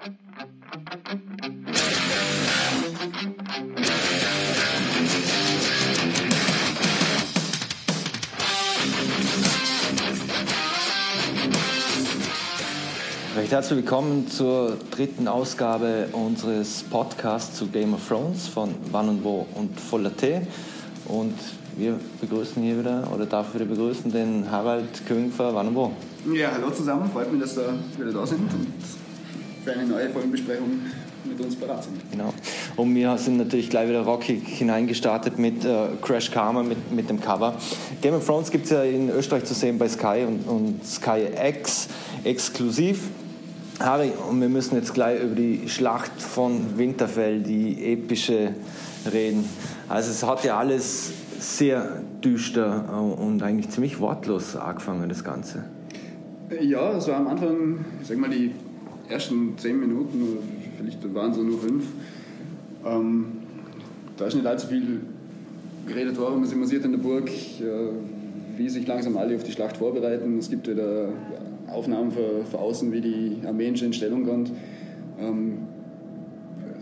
Recht herzlich willkommen zur dritten Ausgabe unseres Podcasts zu Game of Thrones von Wann und Wo und Voller Tee. Und wir begrüßen hier wieder, oder darf wieder begrüßen, den Harald Köngfer, Wann und Wo. Ja, hallo zusammen, freut mich, dass ihr wieder da sind und für eine neue Folgenbesprechung mit uns bereit sind. Genau. Und wir sind natürlich gleich wieder rockig hineingestartet mit äh, Crash Karma, mit, mit dem Cover. Game of Thrones gibt es ja in Österreich zu sehen bei Sky und, und Sky X exklusiv. Harry, und wir müssen jetzt gleich über die Schlacht von Winterfell, die epische, reden. Also es hat ja alles sehr düster und eigentlich ziemlich wortlos angefangen, das Ganze. Ja, es war am Anfang, ich sag mal, die ersten zehn Minuten, vielleicht waren es nur fünf. Ähm, da ist nicht allzu viel geredet worden, was immersiert in der Burg, äh, wie sich langsam alle auf die Schlacht vorbereiten. Es gibt wieder Aufnahmen von, von außen, wie die Armeen schon in Stellung kommt. Ähm,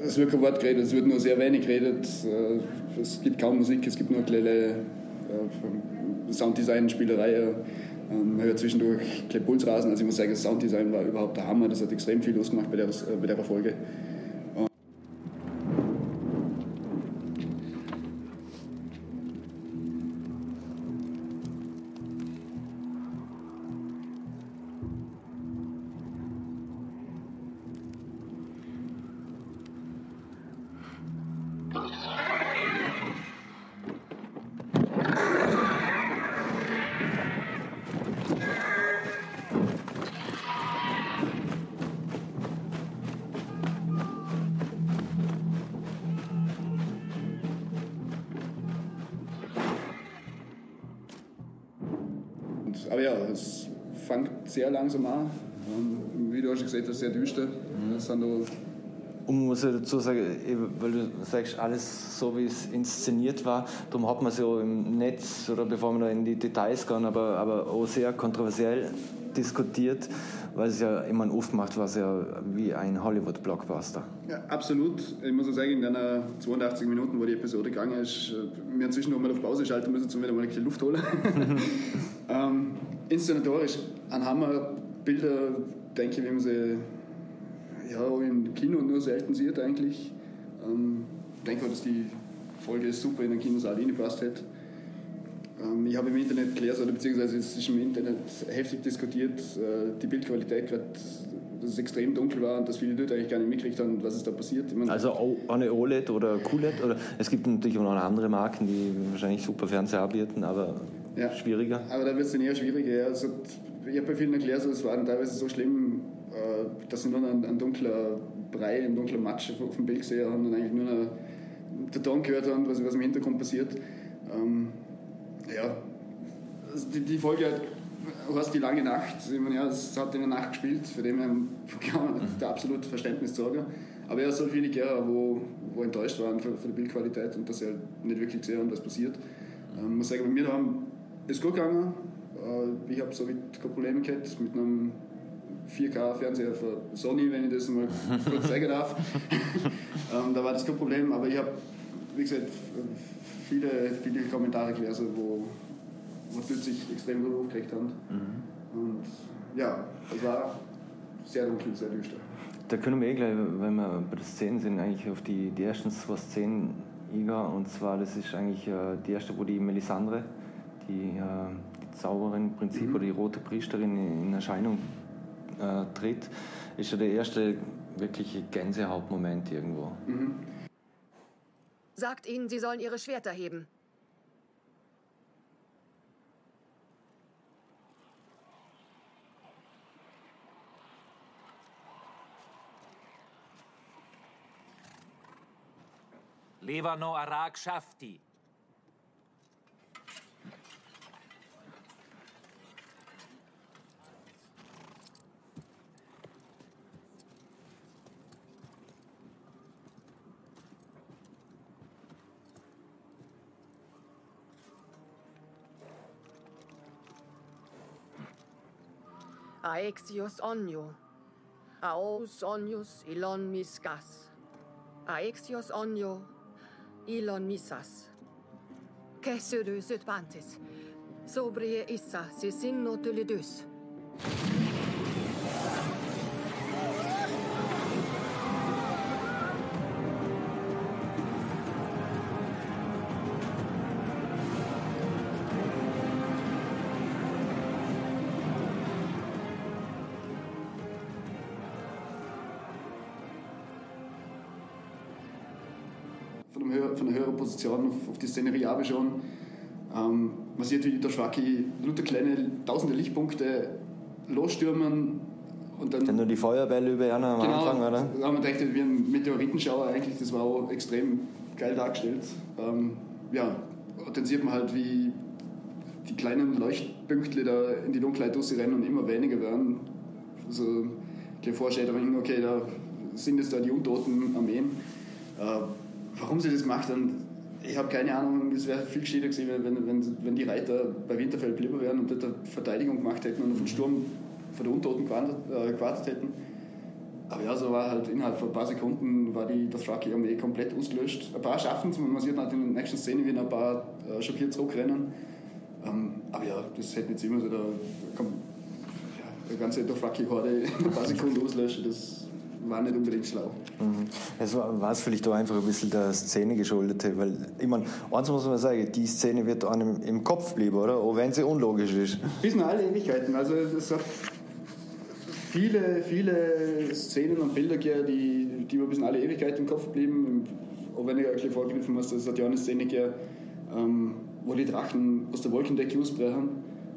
es wird kein Wort geredet, es wird nur sehr wenig geredet. Äh, es gibt kaum Musik, es gibt nur kleine äh, Sounddesign, Spielerei. Ähm, hört zwischendurch Pulsrasen. Also ich muss sagen, das Sounddesign war überhaupt der Hammer. Das hat extrem viel losgemacht bei der, bei der Folge. Sehr langsam an. Wie du schon gesagt hast, sehr düster. Mhm. Das sind und muss ich dazu sagen, weil du sagst, alles so wie es inszeniert war, darum hat man es ja im Netz, oder bevor wir da in die Details gehen, aber, aber auch sehr kontroversiell diskutiert, weil es ja immer oft macht, war es ja wie ein Hollywood-Blockbuster. Ja, absolut. Ich muss auch sagen, in den 82 Minuten, wo die Episode gegangen ist, wir haben zwischendurch mal auf Pause schalten müssen, um wieder mal ein bisschen Luft holen. ähm, inszenatorisch ein Hammer, Bilder, denke ich, wie man sie ja, im Kino nur selten sieht eigentlich. Ähm, ich denke, dass die Folge super in den Kinosaal reingepasst hat. Ähm, ich habe im Internet gelesen, oder beziehungsweise es ist im Internet heftig diskutiert, äh, die Bildqualität gerade dass es extrem dunkel war und dass viele Leute eigentlich gar nicht mitgekriegt haben, was ist da passiert. Meine, also eine OLED oder QLED? Oder, es gibt natürlich auch noch andere Marken, die wahrscheinlich super Fernseher anbieten, aber ja, schwieriger. Aber da wird es dann eher schwieriger. Ja. Also, ich habe bei vielen erklärt, es war teilweise so schlimm, äh, dass sie nur ein, ein dunkler Brei, ein dunkler Matsch auf dem Bild gesehen haben und eigentlich nur eine, den Ton gehört haben, was, was im Hintergrund passiert. Ähm, ja, also die, die Folge hat heißt die lange Nacht. Ich meine, ja, es hat in der Nacht gespielt, für den kann man mhm. da absolut Verständnis sorgen. Aber ja, so viele Gärer, wo, wo enttäuscht waren von, der Bildqualität und dass sie halt nicht wirklich gesehen haben, was passiert. Ähm, muss sagen, bei mir daheim ist gut gegangen. Äh, ich habe so keine Probleme gehabt mit einem 4K-Fernseher von Sony, wenn ich das mal kurz sagen darf. ähm, da war das kein Problem, aber ich habe, wie gesagt, viele, viele Kommentare gelesen, wo, wo die sich extrem gut aufgeregt haben. Mhm. Und ja, es war sehr dunkel, sehr düster. Da können wir eh gleich, wenn wir bei den Szenen sind, eigentlich auf die, die ersten zwei Szenen eingehen. Und zwar, das ist eigentlich äh, die erste, wo die Melisandre, die, äh, die Zauberin im Prinzip, mhm. oder die rote Priesterin in Erscheinung äh, tritt, ist ja der erste wirkliche Gänsehautmoment irgendwo. Mhm. Sagt ihnen, sie sollen ihre Schwerter heben. Levano Arak Shafti. Aexius Onio. Aos onius ilon miscas. Aexios onio ilon misas. Caesarus et pantis. Sobrie issa se sinno Position auf, auf die Szenerie schon. Ähm, man sieht, wie der Schwacki lauter kleine tausende Lichtpunkte losstürmen und dann. Dann nur die Feuerbälle über einer am genau, Anfang, oder? Da haben wir gedacht, wie ein Meteoritenschauer eigentlich, das war auch extrem geil dargestellt. Ähm, ja, und dann sieht man halt, wie die kleinen Leuchtpünktchen da in die Dunkelheit rennen und immer weniger werden. Also, die Vorstellung, okay, da sind es da die untoten Armeen. Äh, warum sie das gemacht haben, ich habe keine Ahnung. Es wäre viel gescheiter gewesen, wenn, wenn, wenn die Reiter bei Winterfell geblieben wären und dort Verteidigung gemacht hätten und auf den Sturm von der Untoten gewartet, äh, gewartet hätten. Aber ja, so war halt innerhalb von ein paar Sekunden war die Dothraki-Armee komplett ausgelöscht. Ein paar schaffen es, man sieht halt in der nächsten Szene, wie ein paar äh, schockiert zurückrennen. Ähm, aber ja, das hätte nicht immer so komm, ja, eine ganze Dothraki-Horde in ein paar Sekunden auslöschen. Das war nicht unbedingt schlau. Mhm. Es war war es vielleicht auch einfach ein bisschen der Szene geschuldet, weil, ich meine, eins muss man sagen, die Szene wird einem im Kopf bleiben, oder? Auch wenn sie unlogisch ist. Bis in alle Ewigkeiten. Also es hat viele, viele Szenen und Bilder gegeben, die, die mir bis in alle Ewigkeiten im Kopf blieben. Auch wenn ich ein bisschen vorgegriffen muss, es hat ja eine Szene gegeben, ähm, wo die Drachen aus der Wolkendecke ausbrechen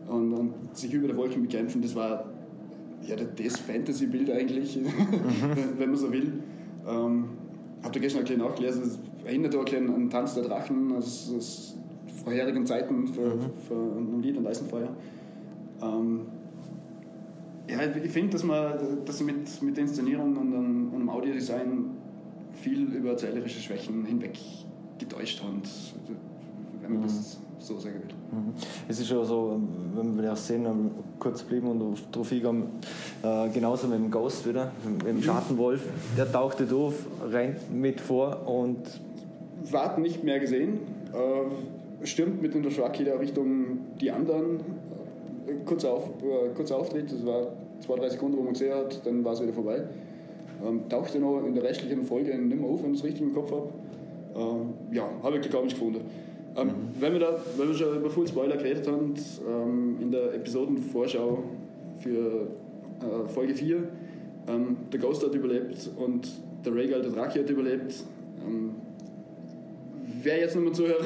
und, und sich über der Wolken bekämpfen. Das war ja das Fantasy-Bild eigentlich, wenn, wenn man so will. Ähm, habe da gestern ein bisschen nachgelesen, es erinnert auch an Tanz der Drachen aus, aus vorherigen Zeiten für, für ein Lied und Eisenfeuer. Ähm, ja, ich finde, dass man dass sie mit, mit der Inszenierung und dem Audiodesign viel über erzählerische Schwächen hinweg getäuscht haben, wenn man das so sagen will. Mhm. Es ist ja so, wenn wir die Szene kurz blieben und darauf eingehen, äh, genauso mit dem Ghost wieder, mit dem Schattenwolf, der tauchte auf, rennt mit vor und Wart nicht mehr gesehen, äh, stürmt mit in der Shraki da Richtung die anderen. Äh, kurzer, Auf, äh, kurzer Auftritt, das war zwei, drei Sekunden, wo man gesehen hat, dann war es wieder vorbei. Ähm, tauchte noch in der restlichen Folge nicht mehr auf, wenn ich es richtig im Kopf habe. Ähm, ja, habe ich komisch gefunden. Ähm, wenn, wir da, wenn wir schon über Full Spoiler geredet haben, ähm, in der Episodenvorschau für äh, Folge 4, ähm, der Ghost hat überlebt und der Rhaegal, der Draki hat überlebt. Ähm, wer jetzt nochmal zuhört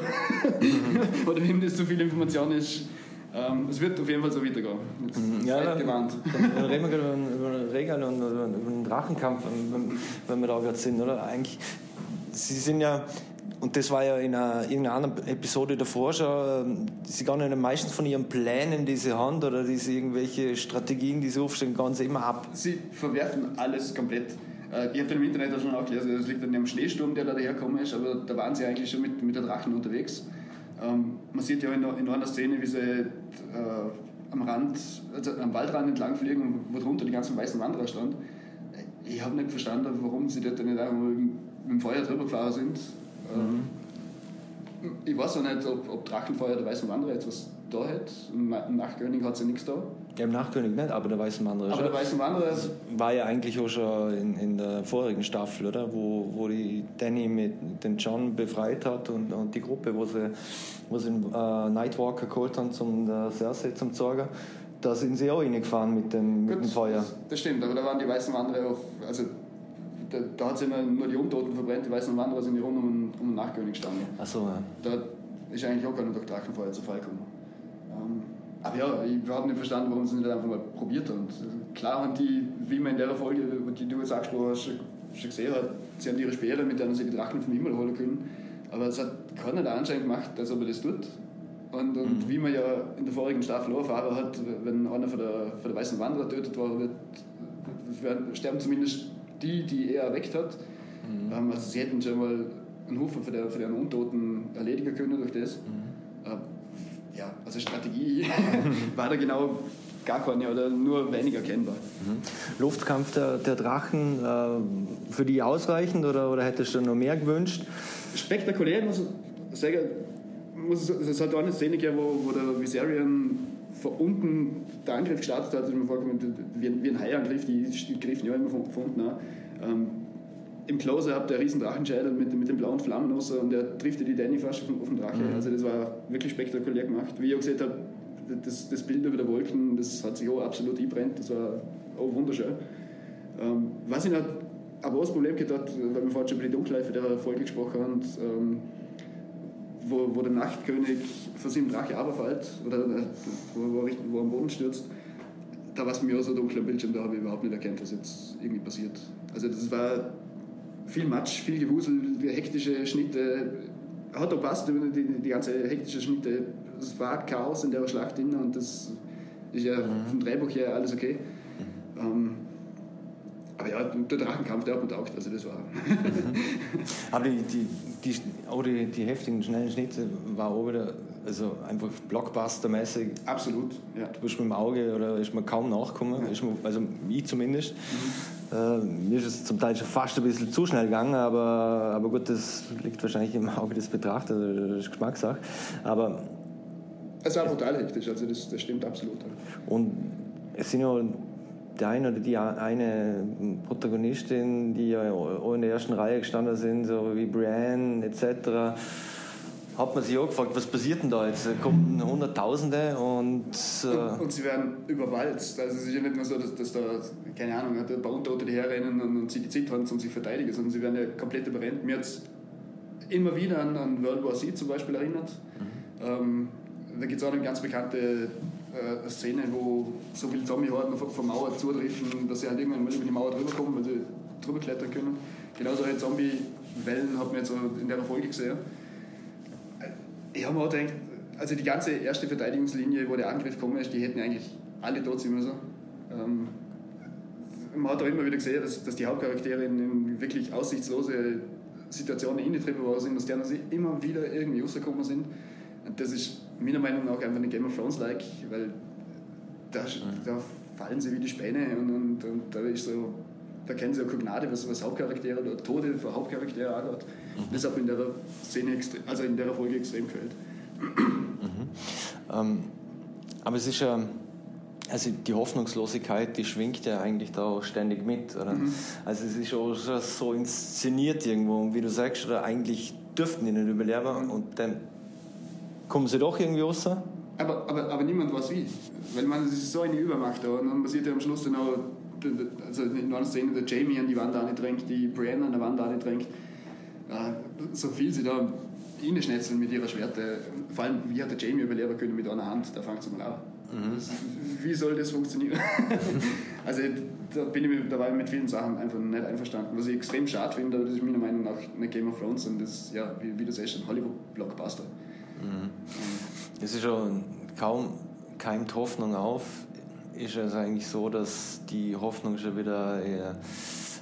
oder wem das zu viel Information ist, ähm, es wird auf jeden Fall so weitergehen. Jetzt Ja, seid dann- gewarnt. Dann reden wir gerade über, Regal und über, über den Drachenkampf, wenn, wenn wir da gerade sind, oder? Eigentlich, sie sind ja, und das war ja in einer, irgendeiner anderen Episode davor schon, ähm, sie gehen ja meistens von ihren Plänen, die sie haben, oder diese irgendwelche Strategien, die sie aufstellen, ganz immer ab. Sie verwerfen alles komplett. Äh, Ich habe im Internet auch schon auch gelesen, das liegt an dem Schneesturm, der da dahergekommen ist, aber da waren sie eigentlich schon mit, mit der Drachen unterwegs. Ähm, man sieht ja in, in einer Szene, wie sie äh, am Rand, also am Waldrand entlang fliegen, wo drunter die ganzen weißen Wanderer stand. Ich habe nicht verstanden, warum sie dort nicht mit, mit dem Feuer drüber gefahren sind. Ähm, Ich weiß auch nicht, ob, ob Drachenfeuer der weißen Wanderer jetzt was da hat. Im Na- im Nachtkönig hat sie nichts da. Ja, Im Nachkönig nicht, aber der weiße Mann Aber der weiße Wanderer war ja eigentlich auch schon in, in der vorigen Staffel, oder? Wo, wo die Danny mit den John befreit hat und, und die Gruppe, wo sie, wo sie äh, Nightwalker geholt haben zum der Cersei zum Zorger, da sind sie auch reingefahren mit dem, mit dem Feuer. Das, das stimmt, aber da waren die weißen Wanderer auf. Also, da, da hat es immer nur die Untoten verbrennt, die weißen Wanderer sind rund um, um den Nachkönig gestanden. Achso, ja. Da ist eigentlich auch keiner durch Drachenfeuer zu Fall gekommen. Ähm, aber ja, ich habe nicht verstanden, warum sie nicht einfach mal probiert haben. Klar haben die, wie man in der Folge, die du jetzt angesprochen hast, schon, schon gesehen hat, sie haben ihre Speere, mit denen sie die Drachen vom Himmel holen können. Aber es hat keiner den Anschein gemacht, als ob er das tut. Und, und wie man ja in der vorigen Staffel auch erfahren hat, wenn einer von der, von der weißen Wanderer tötet worden wird, sterben zumindest die, die er erweckt hat. Ähm, also sie hätten schon mal einen Haufen von, der, von den Untoten erledigen können durch das. Äh, ja, also Strategie war da genau gar keine oder nur weniger erkennbar. Mhm. Luftkampf der, der Drachen, äh, für die ausreichend oder, oder hättest du noch mehr gewünscht? Spektakulär, muss ich sagen. Muss, es hat auch eine Szene gegeben, wo, wo der Viserion von unten der Angriff gestartet hat, ist mir vorgekommen, wie, wie ein Haiangriff, die, griffen ja immer von, von unten an. Ähm, Im Close-Up der riesen Drachenschädel mit, mit den blauen Flammen raus und der trifft die Danny fast auf, auf den Drache. Mhm. Also das war wirklich spektakulär gemacht. Wie ich auch gesehen habe, das, das Bild über der Wolken, das hat sich auch absolut einbrennt, das war auch wunderschön. Ähm, was ich noch, aber auch das Problem gehabt weil wir vorhin schon über die Dunkelheit der Folge gesprochen haben, ähm, wo, wo der Nachtkönig von seinem Drache runterfällt, oder äh, wo, wo, wo er am Boden stürzt, da war es mir auch so dunkel am Bildschirm, da habe ich überhaupt nicht erkannt, was jetzt irgendwie passiert. Also das war viel Matsch, viel Gewusel, hektische Schnitte. Hat auch passt, die, die ganze hektische Schnitte. Es war Chaos in der Schlacht drin und das ist ja mhm. vom Drehbuch her alles okay. Mhm. Ähm, aber ja, der Drachenkampf, der hat mir taugt, also das war. aber die, die, die, auch die, die heftigen, schnellen Schnitte war auch wieder also einfach Blockbuster-mäßig. Absolut, ja. Du bist mit dem Auge oder ist man kaum nachgekommen, ja. mir, also ich zumindest. Mhm. Äh, mir ist es zum Teil schon fast ein bisschen zu schnell gegangen, aber, aber gut, das liegt wahrscheinlich im Auge des Betrachters, das ist Geschmackssache. Aber es war brutal hektisch, also das, das stimmt absolut. Und es sind ja der eine oder die eine Protagonistin, die ja in der ersten Reihe gestanden sind, so wie Brienne etc., hat man sich auch gefragt, was passiert denn da jetzt? Kommen Hunderttausende und, äh und, und. sie werden überwalzt. Also es ist ja nicht nur so, dass, dass da, keine Ahnung, ein paar Untote herrennen und, und sie die Zeit haben, um sich verteidigen, sondern sie werden ja komplett überrennt. Mir hat immer wieder an, an World War Z zum Beispiel erinnert. Mhm. Ähm, da gibt es auch eine ganz bekannte äh, Szene, wo so viele Zombie-Horden von, von Mauer zudriften, dass sie halt irgendwann mal über die Mauer drüber kommen, weil sie drüber klettern können. Genauso solche Zombie-Wellen hat man jetzt in der Folge gesehen. Ich habe mir auch gedacht, also die ganze erste Verteidigungslinie, wo der Angriff gekommen ist, die hätten eigentlich alle tot sein müssen. Ähm, man hat auch immer wieder gesehen, dass, dass die Hauptcharaktere in, in wirklich aussichtslose Situationen eingetrieben worden sind, dass die anderen immer wieder irgendwie rausgekommen sind. Und das ist meiner Meinung nach einfach eine Game of Thrones-like, weil da, mhm. da fallen sie wie die Späne und, und, und da ist so, da kennen sie ja keine Gnade, was, was Hauptcharaktere oder Tode für Hauptcharaktere angeht. Mhm. Das hat mir in der Szene, also in der Folge extrem gefällt. Mhm. Ähm, aber es ist ja, also die Hoffnungslosigkeit, die schwingt ja eigentlich da auch ständig mit. Oder? Mhm. Also es ist auch so inszeniert irgendwo, und wie du sagst, oder eigentlich dürften die nicht überleben und dann kommen sie doch irgendwie raus. Aber, aber, aber niemand weiß wie. Weil man, es ist so eine Übermacht da. Und man sieht ja am Schluss dann auch, also in einer Szene, der Jamie an die Wand drängt, die Brienne an der Wand drängt. Äh, so viel sie da reinschnetzeln mit ihrer Schwerte. Vor allem, wie hat der Jamie überleben können mit einer Hand? Da fängt es mal an. Mhm. Wie soll das funktionieren? also da bin ich mit, da war ich mit vielen Sachen einfach nicht einverstanden. Was ich extrem schade finde, aber das ist meiner Meinung nach eine Game of Thrones und das, ja, wie, wie du sagst, ein Hollywood-Blockbuster. Mhm. Es ist schon kaum keimt Hoffnung auf. Ist es eigentlich so, dass die Hoffnung schon wieder, eher,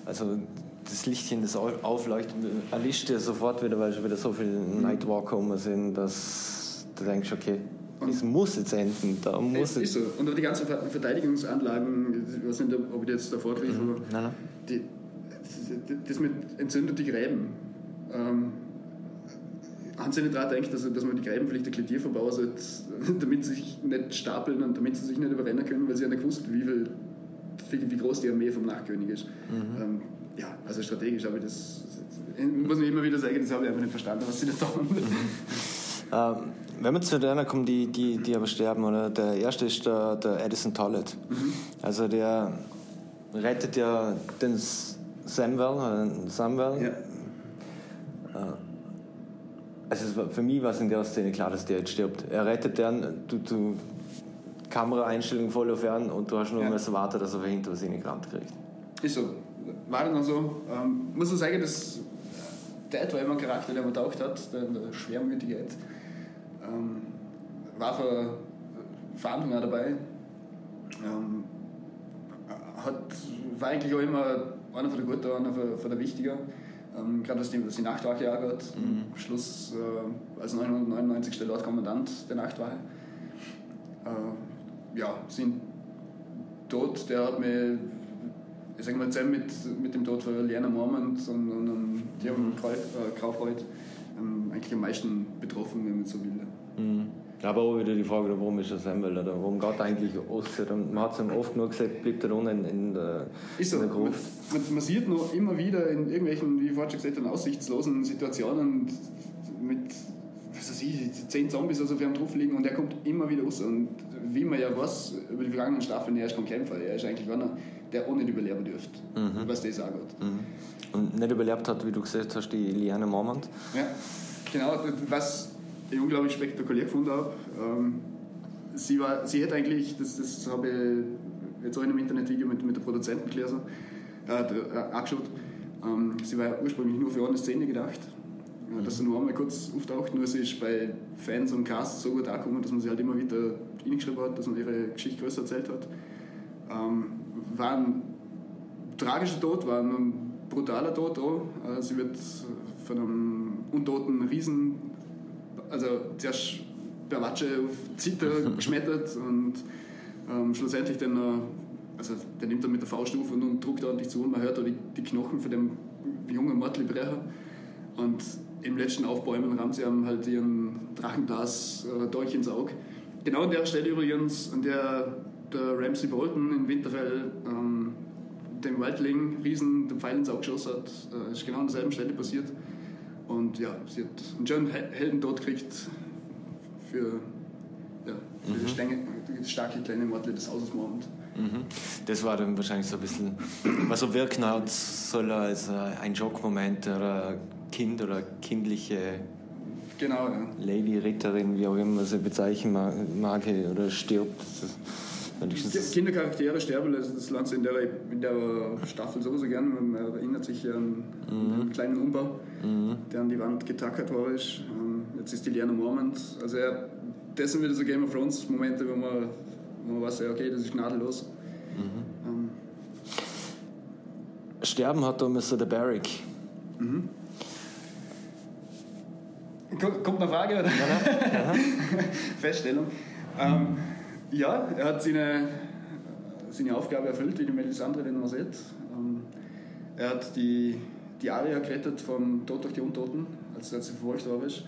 also das Lichtchen, das aufleuchtet, erlischt ja sofort wieder, weil schon wieder so viele mhm. Nightwalker um sind, dass du denkst, okay, es muss jetzt enden. Da muss es ist so. Und die ganzen Verteidigungsanlagen, ich weiß nicht, ob ich jetzt davor greife, mhm. nein, nein. Die, das mit entzündeten Gräben. Ähm, haben Sie nicht daran gedacht, dass, dass man die Gräben vielleicht verbauen sollte, damit sie sich nicht stapeln und damit sie sich nicht überrennen können, weil sie ja nicht gewusst wie, viel, wie, groß die Armee vom Nachkönig ist. Mhm. Ähm, ja, also strategisch habe ich das, muss ich immer wieder sagen, das habe ich einfach nicht verstanden, was sie da tun. ähm, wenn wir zu denen kommen, die, die, die aber sterben, oder der erste ist der, der Edison Tollett. Mhm. Also der rettet ja den Samuel, äh, Samuel ja. Äh, also für mich war es in der Szene klar, dass der jetzt stirbt. Er rettet den, du, du Kameraeinstellung voll auf ihn und du hast nur ja. müssen warten, dass er hinter was reingerammt kriegt. Ist so. War dann so. Ähm, muss man sagen, dass der etwa immer Charakter, der man taucht hat, der, der Schwermütigkeit, ähm, war für Verhandlungen dabei. Ähm, hat, war eigentlich auch immer einer von der Guten, einer von, von der Wichtiger. Ähm, gerade was die, was die Nachtwache angeht. Mhm. Am Schluss äh, als 999. Lordkommandant der Nachtwache. Äh, ja, sind Tod, der hat mich, ich sag mal, zusammen mit, mit dem Tod von Liana Mormont und, und, und Jürgen äh, Kaufreuth ähm, eigentlich am meisten betroffen, wenn man so will. Mhm. Aber auch wieder die Frage, warum ist er Semmel oder warum geht eigentlich. Und man hat es ihm oft nur gesagt, bleibt er unten in der, ist so. in der Gruft. Man, man, sieht noch immer wieder in irgendwelchen, wie vorhin schon gesagt habe, aussichtslosen Situationen mit, was weiß ich, zehn Zombies also auf ihm drauf liegen und er kommt immer wieder raus. Und wie man ja weiß, über die vergangenen Staffeln, er ist kein Kämpfer, er ist eigentlich einer, der auch nicht überleben dürfte, mhm. was das auch geht. Mhm. Und nicht überlebt hat, wie du gesagt hast, die Liane Mormont. Ja, genau, was ich unglaublich spektakulär gefunden habe. Ähm, sie, war, sie hätte eigentlich, das, das habe ich jetzt auch in einem Internetvideo mit, mit der Produzentin gelesen, äh, äh, angeschaut, ähm, sie war ursprünglich nur für eine Szene gedacht, äh, dass sie nur einmal kurz auftaucht, nur sie ist bei Fans und Casts so gut angekommen, dass man sie halt immer wieder hingeschrieben hat, dass man ihre Geschichte größer erzählt hat. Ähm, war ein tragischer Tod, war ein brutaler Tod auch. Äh, sie wird von einem untoten Riesen also zuerst per Watsche auf Zitter geschmettert und ähm, schlussendlich dann noch, also der nimmt dann mit der Fauststufe und, und druckt ordentlich zu und man hört da die, die Knochen von dem jungen Mortli brechen und im letzten Aufbäumen rammt sie haben halt ihren Drachenglas äh, durch ins Auge. Genau an der Stelle übrigens, an der der Ramsey Bolton in Winterfell ähm, dem Wildling Riesen den Pfeil ins Auge geschossen hat, äh, ist genau an derselben Stelle passiert. Und ja, sie hat einen schönen Heldentod gekriegt für, ja, für mhm. die, Stänge, die starke kleine Mordle des Hauses Mond. Mhm. Das war dann wahrscheinlich so ein bisschen, was so wirken hat soll als ein Schockmoment oder Kind oder kindliche genau, ja. Lady, Ritterin, wie auch immer man sie bezeichnen mag, oder stirbt. Kindercharaktere sterben, das lernt in der, in der Staffel sowieso gern. Man erinnert sich an, mhm. einen kleinen Umbau, mhm. der an die Wand getackert war. Ist. Ähm, jetzt ist die Liana Mormont. Also er, das sind wieder so Game of Thrones Momente, wo man, wo man weiß, okay, das ist gnadenlos. Mhm. Ähm. Sterben hat damals so der Barrick. Mhm. Kommt eine Frage, oder? Ja, Feststellung. Ähm, ja, er hat seine, seine Aufgabe erfüllt, wie die Melisandre, den man sieht. Ähm, er hat die, die Aria gerettet vom Tod durch die Untoten, als, als sie verfolgt worden ist.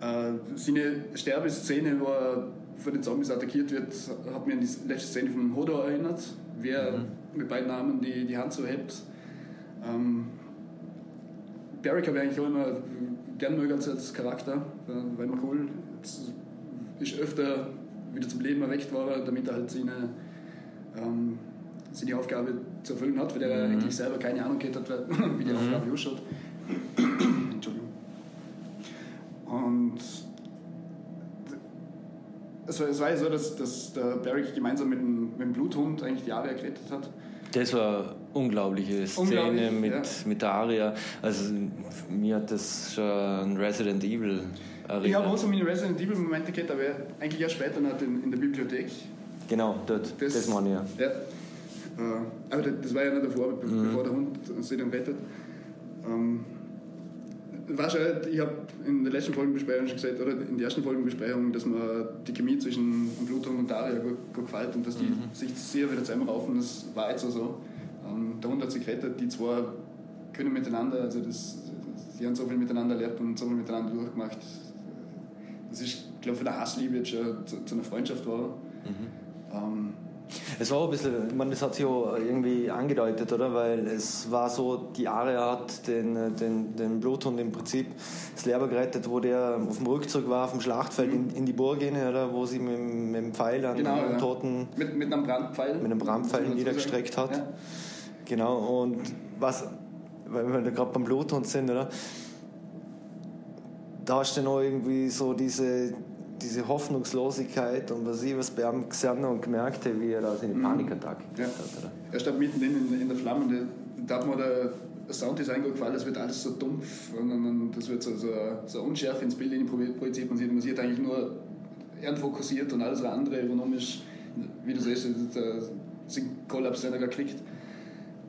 Äh, seine Sterbeszene, wo er von den Zombies attackiert wird, hat mir an die letzte Szene von Hodor erinnert, wie er mhm. mit beiden Armen die, die Hand so hebt. Ähm, Barrick habe ich eigentlich auch immer gern mögen als Charakter, äh, weil man cool ist öfter wieder zum Leben erweckt war, damit er halt seine, ähm, seine Aufgabe zu erfüllen hat, weil er mhm. eigentlich selber keine Ahnung gehabt hat, wie die mhm. Aufgabe ausschaut. Entschuldigung. Und es war, es war ja so, dass, dass der Barrick gemeinsam mit dem, mit dem Bluthund eigentlich die Aria gerettet hat. Das war eine unglaubliche Szene Unglaublich, mit, ja. mit der Aria. Also mir hat das schon Resident Evil erinnern. Ich habe auch so meine Resident Evil Momente gehabt, aber eigentlich erst später noch in, in der Bibliothek. Genau, dort, das, das meine ich ja. ja. Äh, aber das war ja nicht davor, mhm. bevor der Hund sich dann rettet. Ähm, du, ich habe in der letzten Folgenbesprechung schon gesagt, oder in der ersten Folgenbesprechung, dass mir die Chemie zwischen Bluthund und Daria gut, gut gefällt und dass die mhm. sich sehr wieder zusammenraufen, das war jetzt so. Ähm, der Hund hat sich gerettet, die zwei können miteinander, also das, die haben so viel miteinander erlebt und so viel miteinander durchgemacht, das ist, glaube ich, von der Hassliebe jetzt schon zu, zu einer Freundschaft war. Mhm. Ähm, es war ein bisschen, ich meine, das hat sich auch irgendwie angedeutet, oder? Weil es war so, die Aria hat den, den, den Bluthund im Prinzip das Leben gerettet, wo der auf dem Rückzug war vom Schlachtfeld in, in die Burg hin, oder? Wo sie mit, mit dem Pfeil an genau, den ja. Toten. Mit, mit einem Brandpfeil. Mit einem Brandpfeil niedergestreckt hat. Ja. Genau, und was, weil wir gerade beim Bluthund sind, oder? Da hast du noch irgendwie so diese, diese Hoffnungslosigkeit und was ich was bei ihm gesehen und gemerkt habe, wie er da seine mhm. Panikattacke ja. hat. Oder? Er stand mitten in, in der Flamme, da hat mir der Sounddesign gefallen, es wird alles so dumpf und, und das wird so, so, so unschärf ins Bild projiziert. Man sieht, man sieht eigentlich nur fokussiert und alles andere ist, wie du siehst, sind Kollaps, den er gekriegt.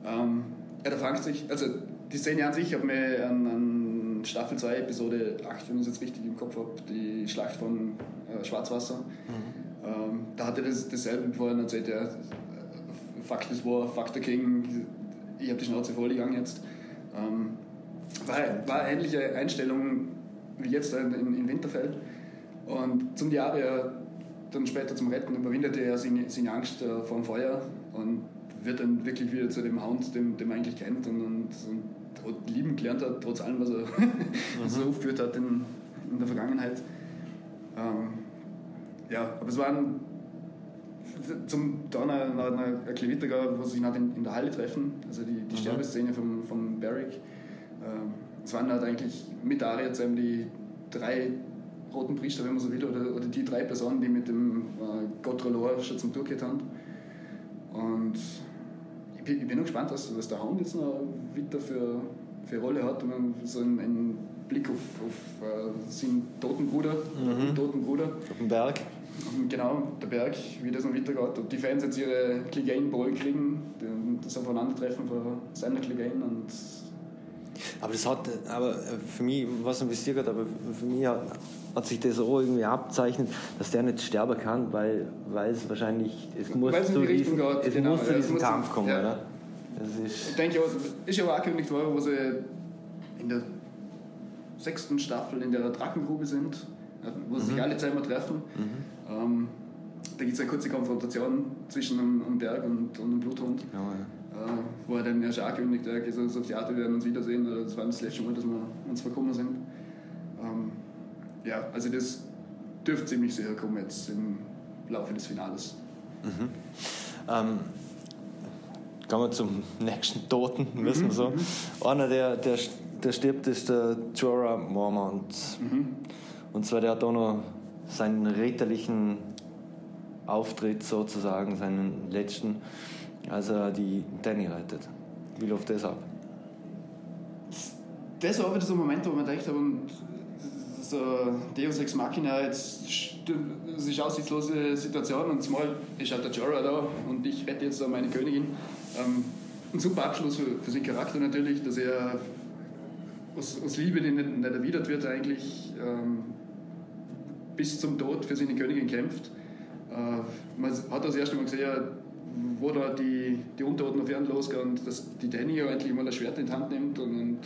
Ähm, ja, da fängt sich, also die Szene an sich hat mir an, an Staffel 2, Episode 8, wenn ich es jetzt richtig im Kopf habe, die Schlacht von äh, Schwarzwasser. Mhm. Ähm, da hat er das, dasselbe vorhin erzählt, ja, Fuck this War, Fuck the King, ich habe die Schnauze voll gegangen jetzt. Ähm, war, war eine ähnliche Einstellung wie jetzt in, in Winterfell. Und zum Diario dann später zum Retten überwindet er seine, seine Angst äh, vor dem Feuer und wird dann wirklich wieder zu dem Hound, dem, dem er eigentlich kennt und, und, und lieben gelernt hat, trotz allem, was er mhm. so aufgeführt hat in, in der Vergangenheit. Ähm, ja, aber es war ein, zum dann eine, eine Klevita, wo sie sich in, in der Halle treffen, also die, die mhm. Sterbeszene von, von Barrick. Ähm, es waren halt eigentlich mit Aria zusammen die drei roten Priester, wenn man so will, oder, oder die drei Personen, die mit dem äh, Gott Rolor schon zum Tour haben. Und ich bin, ich bin noch gespannt, was, was der Hound jetzt noch wieder für, für eine Rolle hat. Und so einen, einen Blick auf, auf uh, seinen toten Bruder, mhm. toten Bruder. Auf dem Berg. Genau, der Berg, wie das noch weitergeht. Ob die Fans jetzt ihre Clegane-Ball kriegen, das Aufeinandertreffen von seiner Clegane und aber das hat, aber für mich, was ein bisschen gerade, aber für mich hat, hat, sich das auch irgendwie abzeichnet, dass der nicht sterben kann, weil, weil es wahrscheinlich, es muss zu diesem, geht, es genau, muss zu diesem Kampf kommen, ja. oder? Das ist ich denke, es ist ja auch angekündigt worden, wo sie in der sechsten Staffel in der Drachengrube sind, wo sie mhm. sich alle zweimal treffen. Mhm. Ähm, da gibt es eine kurze Konfrontation zwischen einem, einem Berg und, und einem Bluthund. Ja, ja. Äh, wo er dann ja schon angekündigt hat, okay, so, Theater, wir werden uns wiedersehen, das war das letzte Mal, dass wir uns verkommen sind. Ähm, ja, also das dürfte ziemlich sicher kommen jetzt im Laufe des Finales. Mhm. Ähm, gehen wir zum nächsten Toten, wissen wir so. Mhm. Einer, der, der, der stirbt, ist der Jorah Mormont. Mhm. Und zwar, der hat auch noch seinen ritterlichen Auftritt sozusagen, seinen letzten als er die Danny rettet. Wie läuft das ab? Das war wieder so ein Moment, wo man denkt, und so Deus Ex Machina, jetzt es ist eine aussichtslose Situation und zumal ist halt der Jorah da und ich rette jetzt da meine Königin. Ähm, ein super Abschluss für, für seinen Charakter natürlich, dass er aus, aus Liebe, die nicht, nicht erwidert wird, eigentlich ähm, bis zum Tod für seine Königin kämpft. Äh, man hat das erste Mal gesehen, wo da die, die Unterordnung auf ihren losgehen und dass die Danny endlich mal das Schwert in die Hand nimmt und, und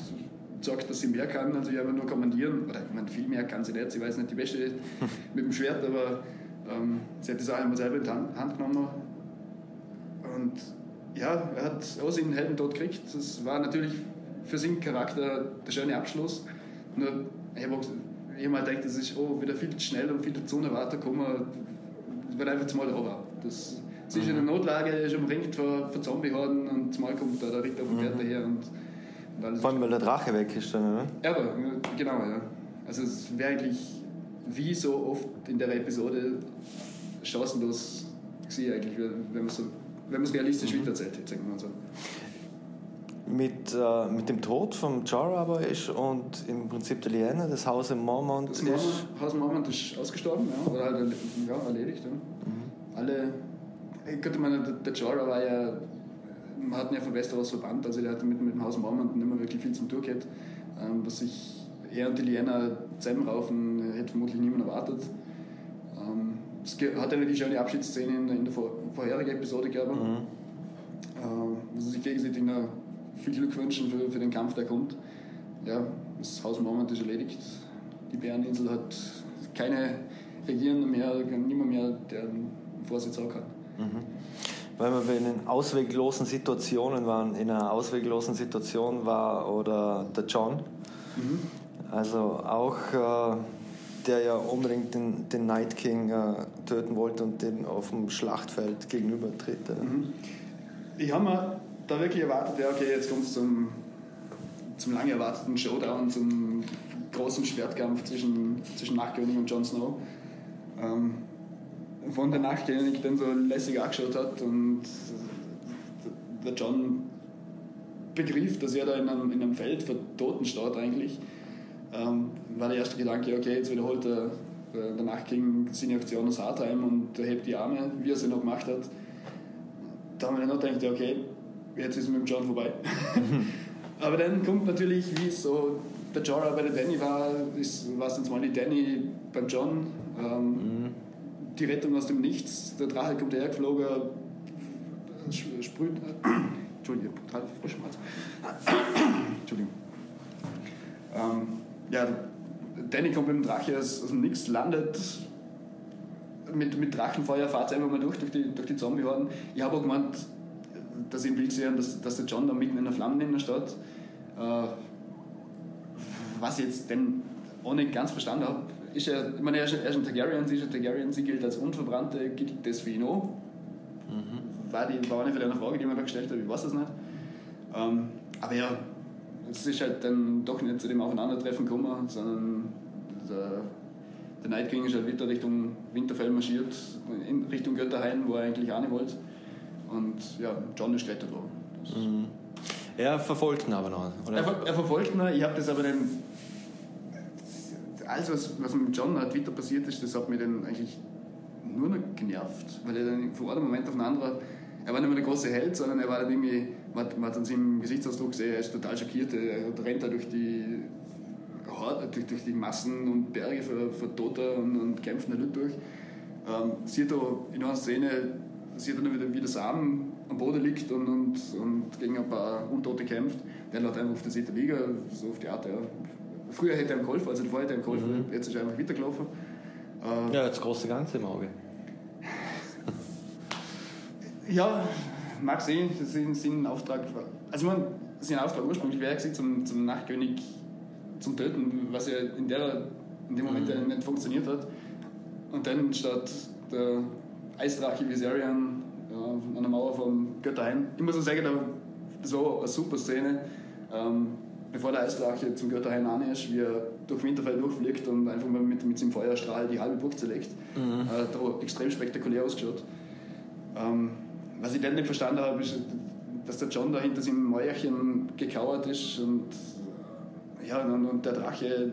sagt, dass sie mehr kann, also ich einfach nur kommandieren. Oder ich meine, viel mehr kann sie nicht, sie weiß nicht die Beste mit dem Schwert, aber ähm, sie hat das auch einmal selber in die Hand genommen. Und ja, er hat auch seinen Heldentod gekriegt. Das war natürlich für seinen Charakter der schöne Abschluss. Nur, ich habe mal gedacht, das ist oh, wieder viel zu schnell und viel zu unerwartet gekommen, weil einfach mal da war. Das, Sie ist in einer Notlage, ist umringt von, von Zombie-Horden und zumal kommt da der Ritter vom Pferd mhm. daher. Und, und alles Vor allem, weil der Drache weg ist dann, oder? Ja, aber, genau, ja. Also es wäre eigentlich wie so oft in der Episode chancenlos gewesen eigentlich, wenn man so wenn man es realistisch mhm. hätte, sagen wir mal so. Mit, äh, mit dem Tod von Jorah aber ist und im Prinzip der Liana, das Haus im Mormont das ist... Haus im Mormont ist ausgestorben, ja, oder halt ja, erledigt. Ja. Mhm. Alle ich könnte meinen, der, der Jorah war ja, man hat ihn ja von Westeros verbannt, also der hat mit, mit dem Haus Mormont nicht mehr wirklich viel zum Tun gehabt. Ähm, was sich er und die Liana zusammenraufen, hätte vermutlich niemand erwartet. Ähm, es hat eine die schöne Abschiedsszene in, in der vor, vorherigen Episode gegeben, mhm. ähm, wo sie sich gegenseitig noch viel Glück wünschen für, für den Kampf, der kommt. Ja, das Haus Mormont ist erledigt. Die Bäreninsel hat keine Regierende mehr, niemand mehr, der einen Vorsitz auch kann. Mhm. Weil wir in ausweglosen Situationen waren, in einer ausweglosen Situation war oder der John. Mhm. Also auch äh, der ja unbedingt den, den Night King äh, töten wollte und den auf dem Schlachtfeld gegenübertritt. Mhm. Ich habe mir da wirklich erwartet, ja okay, jetzt kommt es zum, zum lang erwarteten Showdown, zum großen Schwertkampf zwischen, zwischen Nachtkönig und Jon Snow. Ähm, von der Nacht, den ich dann so lässig angeschaut hat und der John begriff, dass er da in einem, in einem Feld für Toten steht eigentlich, ähm, war der erste Gedanke, okay, jetzt wiederholt der, der Nachtking seine Aktion aus Hardheim und er hebt die Arme, wie er sie noch gemacht hat. Da haben wir dann noch gedacht, okay, jetzt ist es mit dem John vorbei. Aber dann kommt natürlich, wie es so der Jorah bei der Danny war, war es jetzt mal die Danny beim John. Ähm, mhm die Rettung aus dem Nichts. Der Drache kommt hergeflogen, sprüht. Entschuldigung, total Frischmalz. Entschuldigung. Ähm, ja, Danny kommt mit dem Drache aus, aus dem Nix, landet mit, mit Drachenfeuer, fahrt einfach mal durch, durch die, durch die Zombie-Horden. Ich habe auch gemeint, dass ich im Bild sehe, dass, dass der John da mitten in der Flamme in der Stadt. Äh, was ich jetzt denn auch nicht ganz verstanden habe, ist er, ich meine, er ist, er ist ein Targaryen, sie ist ein Targaryen, sie gilt als Unverbrannte, gilt das für ihn auch? Mhm. War, die, war eine einer Frage, die man da gestellt hat, ich weiß es nicht. Ähm, aber ja, es ist halt dann doch nicht zu dem Aufeinandertreffen gekommen, sondern der, der Night King ist halt wieder Richtung Winterfell marschiert, in Richtung Götterhain, wo er eigentlich auch nicht wollte. Und ja, John ist gerettet worden. Mhm. Er verfolgt ihn aber noch. Oder? Er, er verfolgt ihn, ich habe das aber dann. Alles, was, was mit John hat wieder passiert ist, das hat mich dann eigentlich nur noch genervt, weil er dann von einem Moment auf den anderen, er war nicht mehr der große Held, sondern er war dann irgendwie, man, man hat an seinem Gesichtsausdruck gesehen, er ist total schockiert, er rennt da durch die durch, durch die Massen und Berge von, von Toter und, und kämpfenden Leute durch. Ähm, sieht da in einer Szene, sieht dann wieder, wie der Samen am Boden liegt und, und, und gegen ein paar Untote kämpft. Der lässt einfach auf der Seite liegen, so auf die Art. Ja. Früher hätte er ihm geholfen, also vorher hätte er ihm geholfen, mhm. jetzt ist er einfach weitergelaufen. Äh, ja, jetzt große Ganze im Auge. ja, mag sehen, das ist ein Auftrag. Also, man, sein Auftrag ursprünglich wäre zum, zum Nachtkönig zum Töten, was ja in, der, in dem Moment mhm. nicht funktioniert hat. Und dann statt der Eisdrache Viserion ja, an der Mauer vom Götterhain. Ich muss auch sagen, das war eine super Szene. Ähm, bevor der Eisdrache zum Götterhain an ist, wie er durch Winterfell durchfliegt und einfach mal mit, mit seinem Feuerstrahl die halbe Burg zerlegt. Mhm. Äh, da extrem spektakulär ausgeschaut. Ähm, was ich dann nicht verstanden habe, ist, dass der John da hinter seinem Mäuerchen gekauert ist und ja, und, und der Drache,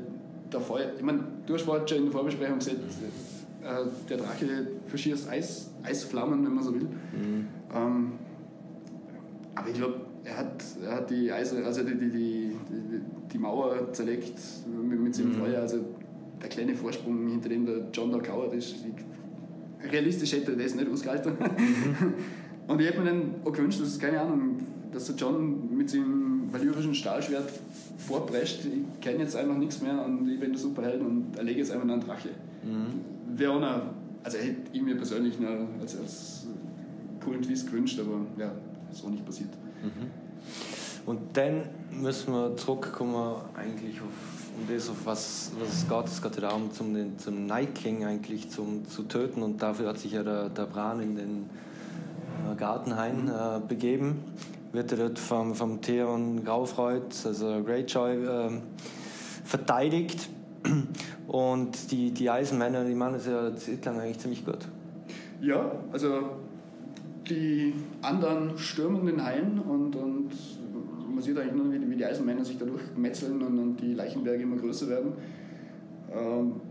der Feuer, ich meine, du hast schon in der Vorbesprechung gesagt, äh, der Drache verschießt Eis, Eisflammen, wenn man so will. Mhm. Ähm, aber ich glaube, er hat, er hat die, Eis, also die, die, die, die, Mauer zerlegt mit, mit seinem mhm. Feuer. Also der kleine Vorsprung, hinter dem der John da kauert ist. Ich, realistisch hätte er das nicht ausgehalten. Mhm. Und ich hätte mir dann auch gewünscht, dass, keine Ahnung, dass der John mit seinem valyrischen Stahlschwert vorprescht. Ich kenne jetzt einfach nichts mehr und ich bin der Superheld und erlege jetzt einfach einen Drache. Mhm. Wäre auch also hätte ich mir persönlich noch als, als coolen Twist gewünscht, aber ja, ist auch nicht passiert. Mhm. Und dann müssen wir zurückkommen eigentlich auf um das, auf was, was es geht. Es geht ja darum, zum, zum Night King eigentlich zum, zu töten und dafür hat sich ja der, der Bran in den Gartenhain äh, begeben. Wird er dort vom, vom Theon Graufreud, also Greyjoy, äh, verteidigt. Und die, die Eisenmänner, die machen es ja zeitlang eigentlich ziemlich gut. Ja, also die anderen stürmen den Hain und, und man sieht eigentlich nur, wie, wie die Eisenmänner sich dadurch metzeln und, und die Leichenberge immer größer werden. Ähm,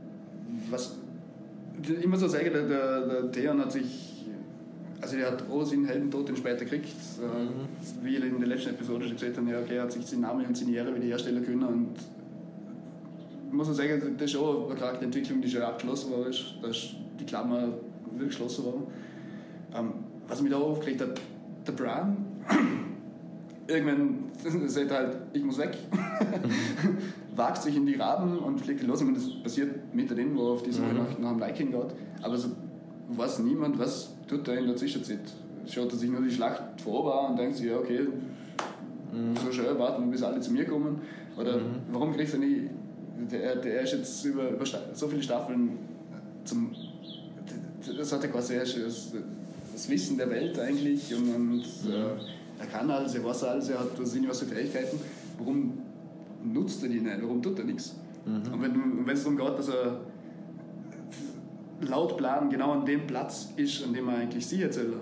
was immer so sage, der, der, der Theon hat sich also er hat auch seinen Heldentod den später gekriegt. Äh, mhm. Wie in der letzten Episode schon gesagt haben, ja, okay, er hat sich seinen Namen und seine Ehre wieder herstellen können. Und ich muss auch sagen, das ist auch eine Charakterentwicklung, die schon abgeschlossen war. Ist. Da ist die Klammer wirklich geschlossen worden. Ähm, was mich da aufgeregt hat, der Bran, irgendwann sagt er halt, ich muss weg, wagt sich in die Raben und fliegt los. Und das passiert mit drin, wo er auf die Suche mhm. nach, nach einem Liking geht. Aber so weiß niemand, was tut er in der Zwischenzeit. Schaut er sich nur die Schlacht vor an und denkt sich, ja, okay, mhm. so schön warten, bis alle zu mir kommen. Oder mhm. warum kriegt er nicht, der, der ist jetzt über, über so viele Staffeln zum, das hat er quasi erst das, das Wissen der Welt eigentlich und, und mhm. äh, er kann alles, er weiß alles, er hat seine was für Fähigkeiten. Warum nutzt er die nicht? Warum tut er nichts? Mhm. Und wenn es darum geht, dass er laut Plan genau an dem Platz ist, an dem er eigentlich sie erzählt.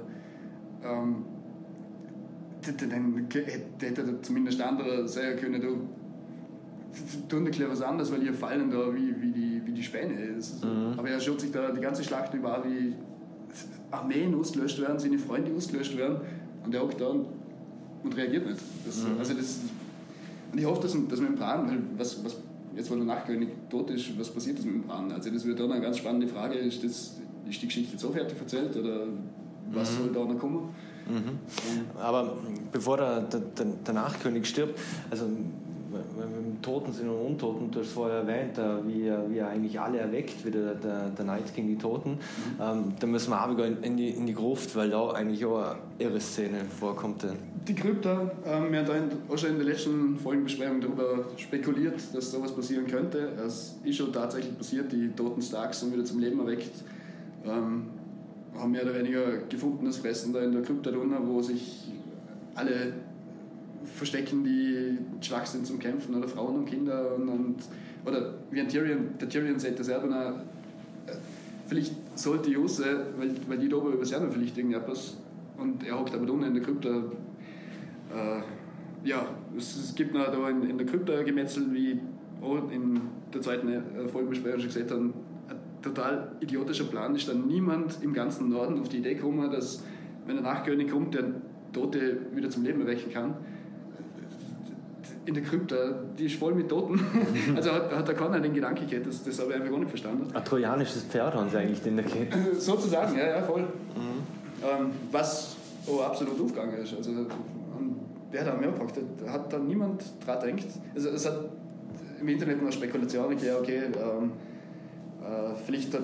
Ähm, dann hätte er zumindest andere sagen können, du tun ein was anderes, weil ihr fallen da wie, wie, die, wie die Späne. Mhm. Aber er schaut sich da die ganze Schlacht über, wie Armeen ausgelöscht werden, seine Freunde ausgelöscht werden und er hockt da und, und reagiert nicht. Das, mhm. also das, und ich hoffe, dass, dass wir im Plan, weil was, was jetzt, wo der Nachkönig tot ist, was passiert das mit dem Brand? Also das wird dann eine ganz spannende Frage. Ist, das, ist die Geschichte so fertig erzählt oder was mhm. soll da noch kommen? Mhm. Aber bevor der, der, der Nachkönig stirbt, also mit Toten sind und Untoten, du hast vorher erwähnt, wie er, wie eigentlich alle erweckt, wie der, der, Night King die Toten. Mhm. Ähm, da müssen wir auch wieder in, in, die, in die Gruft, weil da eigentlich auch eine irre Szene vorkommt. Die Krypta, ähm, wir haben da auch schon in der letzten Folgenbesprechung darüber spekuliert, dass sowas passieren könnte. Es ist schon tatsächlich passiert, die toten Starks sind wieder zum Leben erweckt. Ähm, haben mehr oder weniger gefundenes Fressen da in der Krypta drinnen, wo sich alle verstecken, die schwach sind zum Kämpfen, oder Frauen und Kinder. Und, und oder wie ein Tyrion, der Tyrion sagt das selber, noch, äh, vielleicht sollte Jose, weil, weil die da oben über selber vielleicht irgendetwas, und er hockt aber unten in der Krypta, äh, ja, es, es, gibt noch da in, in der Krypta Gemetzel, wie in der zweiten äh, Folgenbesprechung schon gesagt haben, ein total idiotischer Plan ist dann niemand im ganzen Norden auf die Idee gekommen, dass wenn ein Nachkönig kommt, der Tote wieder zum Leben erwecken kann in der Krypta, die ist voll mit Toten. also hat, hat da keiner den Gedanken gehabt, das, das habe ich einfach gar nicht verstanden. Ein trojanisches Pferd haben sie eigentlich in der Kette. Sozusagen, ja, ja, voll. Mhm. Ähm, was oh, absolut aufgegangen ist. Also, der hat auch mehr gepackt, da hat da niemand dran gedacht. Also, es hat im Internet noch Spekulationen gegeben, okay, ähm, äh, vielleicht hat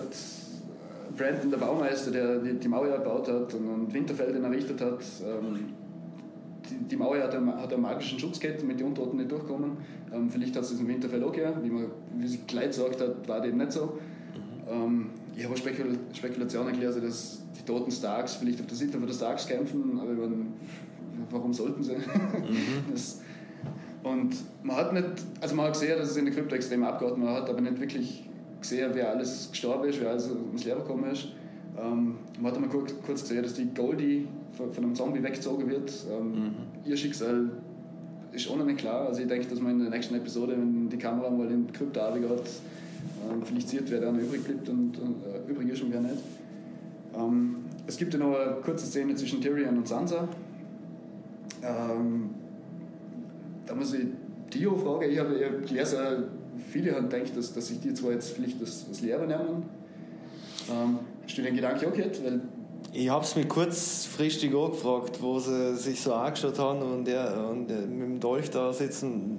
Brandon, der Baumeister, der die, die Mauer gebaut hat und, und Winterfeld errichtet hat, ähm, die, die Mauer hat einen, hat einen magischen Schutz gehabt, damit die Untoten nicht durchkommen. Ähm, vielleicht hat es im Winterfell auch gegeben, wie, man, wie sie gleich gesagt hat, war das eben nicht so. Mhm. Ähm, ich habe Spekul Spekulationen gelesen, dass die toten Starks vielleicht auf der Seite von der Starks kämpfen, aber meine, warum sollten sie? Mhm. das, und man hat nicht, also man hat gesehen, dass es in der Krypto extrem abgeht, man hat aber nicht wirklich gesehen, wer alles gestorben ist, wer alles ums Leben gekommen ist. Ähm, man hat mal kurz, kurz gesehen, dass die Goldie von, von einem Zombie weggezogen wird. Ähm, mhm. Ihr Schicksal ist auch noch nicht klar. Also ich denke, dass man in der nächsten Episode, wenn die Kamera mal in Krypta geht, ähm, vielleicht sieht, wer dann übrig bleibt und, und äh, übrig ist und wer nicht. Ähm, es gibt ja noch eine kurze Szene zwischen Tyrion und Sansa. Ähm, da muss ich Dio fragen. Ich habe gelesen, viele haben gedacht, dass, dass sich die zwar jetzt vielleicht das, das Lehrer nehmen. Ähm, hast du den Gedanken auch gehabt? Weil ich habe es mir kurzfristig auch gefragt, wo sie sich so angeschaut haben und, er, und mit dem Dolch da sitzen.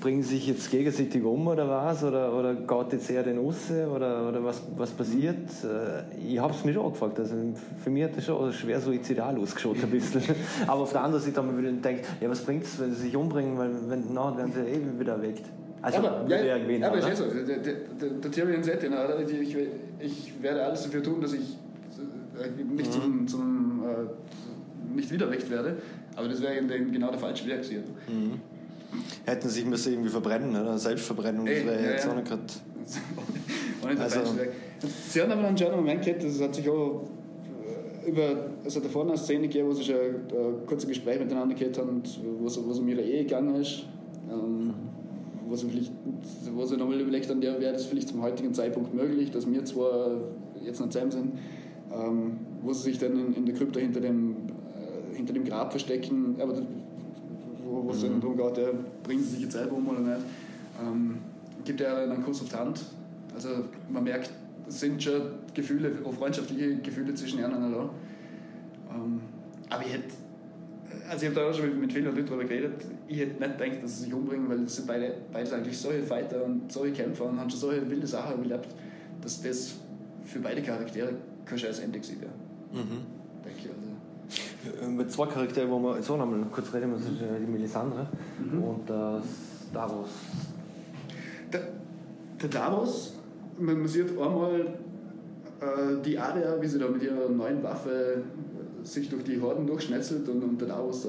Bringen sie sich jetzt gegenseitig um oder was? Oder, oder geht jetzt eher den Usse? Oder, oder was, was passiert? Äh, ich habe es mir schon gefragt. Also für mich hat das schon schwer suizidal ausgeschaut ein bisschen. Aber auf der anderen Seite haben wir wieder gedacht, ja, was bringt es, wenn sie sich umbringen? Weil wenn, na, werden sie eh wieder erweckt. Also, aber, ja, ja, aber ist so. Der, der, Tyrion sagt ja, ich, ich werde alles dafür tun, dass ich äh, nicht, mhm. zum, zum äh, nicht widerrecht werde. Aber das wäre genau der falsche Weg gewesen. Mhm. Hätten sich müssen irgendwie verbrennen, oder? Selbstverbrennung, das wäre ja, jetzt auch nicht gerade. also, Sie haben aber einen Moment gehabt, das hat sich auch äh, über, es hat davor eine Szene gegeben, wo sie schon ein kurzes Gespräch miteinander gehabt haben, wo es, wo es um ihre Ehe gegangen ist. Ähm, wo sie vielleicht, wo sie nochmal überlegt haben, ja, wäre das vielleicht zum heutigen Zeitpunkt möglich, dass wir zwar jetzt noch zusammen sind, ähm, wo sie sich dann in, in der Krypta hinter dem, äh, hinter dem Grab verstecken, aber wo, wo es dann mhm. darum geht, ja, bringen sie sich jetzt selber um oder nicht, ähm, gibt er einen Kuss auf die Hand. Also man merkt, es sind schon Gefühle, auch freundschaftliche Gefühle zwischen ihnen da. Ähm, aber ich hätte, also ich habe da auch schon mit, vielen Leuten darüber geredet, ich hätte nicht gedacht, dass sie sich umbringen, weil es sind beide, beide eigentlich solche Fighter und solche Kämpfer und haben schon solche wilde Sachen erlebt, dass das für beide Charaktere kein scheiß Ende gewesen wäre. Mhm. Denke ich also. Mit zwei Charakteren, wo wir so nochmal kurz reden müssen, ist die Melisandre mhm. und das Davos. Der, der Davos, man, man sieht einmal äh, die Aria, wie sie da mit ihrer neuen Waffe sich durch die Horden durchschnetzelt und, und der Davos. Äh,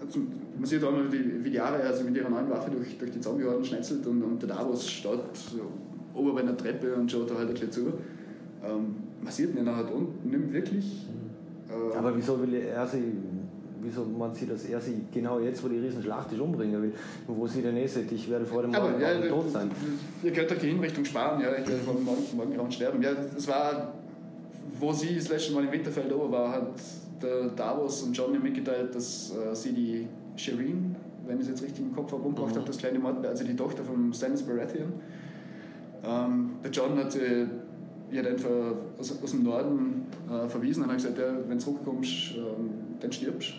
also man sieht einmal, wie, wie die Aria also mit ihrer neuen Waffe durch, durch die Zombie-Horden schnetzelt und, und der Davos steht so oben bei einer Treppe und schaut da halt ein bisschen zu. Ähm, man sieht ihn nachher unten nimmt wirklich. Äh, Aber wieso will er sie, wieso man sie, dass er sie genau jetzt, wo die Riesenschlacht ist, umbringen will? Und wo sie dann eh sagt, ich werde vor dem Morgen ja, tot sein. Ihr könnt euch die Hinrichtung sparen, ja, ich werde vor dem Morgen, morgen sterben. Ja, das war, wo sie das letzte Mal im Winterfeld oben war, hat der Davos und John mir mitgeteilt, dass äh, sie die Shireen, wenn ich es jetzt richtig im Kopf habe, umgebracht mhm. habe, das kleine Mord, also die Tochter von Stannis Baratheon, ähm, der John hat sie ich hat einfach aus, aus dem Norden äh, verwiesen und hat gesagt, ja, wenn du zurückkommst, ähm, dann stirbst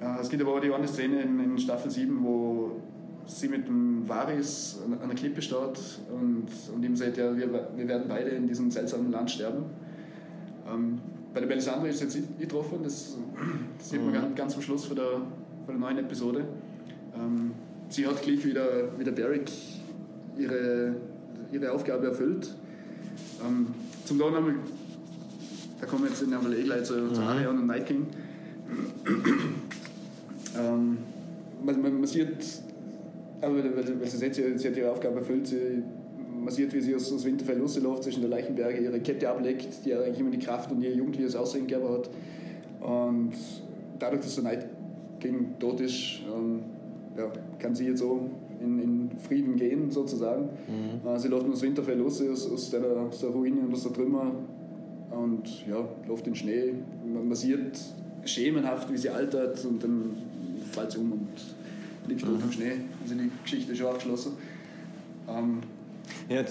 äh, Es gibt aber auch die eine Szene in, in, Staffel 7, wo sie mit dem Varis an, der Klippe steht und, und ihm sagt, ja, wir, wir werden beide in diesem seltsamen Land sterben. Ähm, bei der Belisandre ist jetzt getroffen, das, das sieht man mhm. ganz, ganz am Schluss von der, von der neuen Episode. Ähm, sie hat gleich wieder, wie der Beric ihre, ihre Aufgabe erfüllt. Ähm, zum da nochmal, da kommen wir jetzt in einmal eh gleich zu, mhm. zu Arion und Night King. Ähm, man, man, man, sieht, aber weil, weil sie, sie, hat ihre Aufgabe erfüllt, sie, man sieht, wie sie aus, aus Winterfell losläuft zwischen der Leichenberge, ihre Kette ablegt, die eigentlich immer die Kraft und ihr jugendliches Aussehen gegeben hat. Und dadurch, dass der Night King tot ist, ähm, ja, kann sie jetzt so in, in Frieden gehen, sozusagen. Mhm. Äh, sie läuft nur das Winterfell los aus, aus, der, aus der Ruine und aus der Trümmer und ja, läuft in Schnee. Sieht schemenhaft, wie sie altert und dann fällt sie um und liegt mhm. im Schnee. Also die Geschichte ist schon abgeschlossen. Ähm, ja,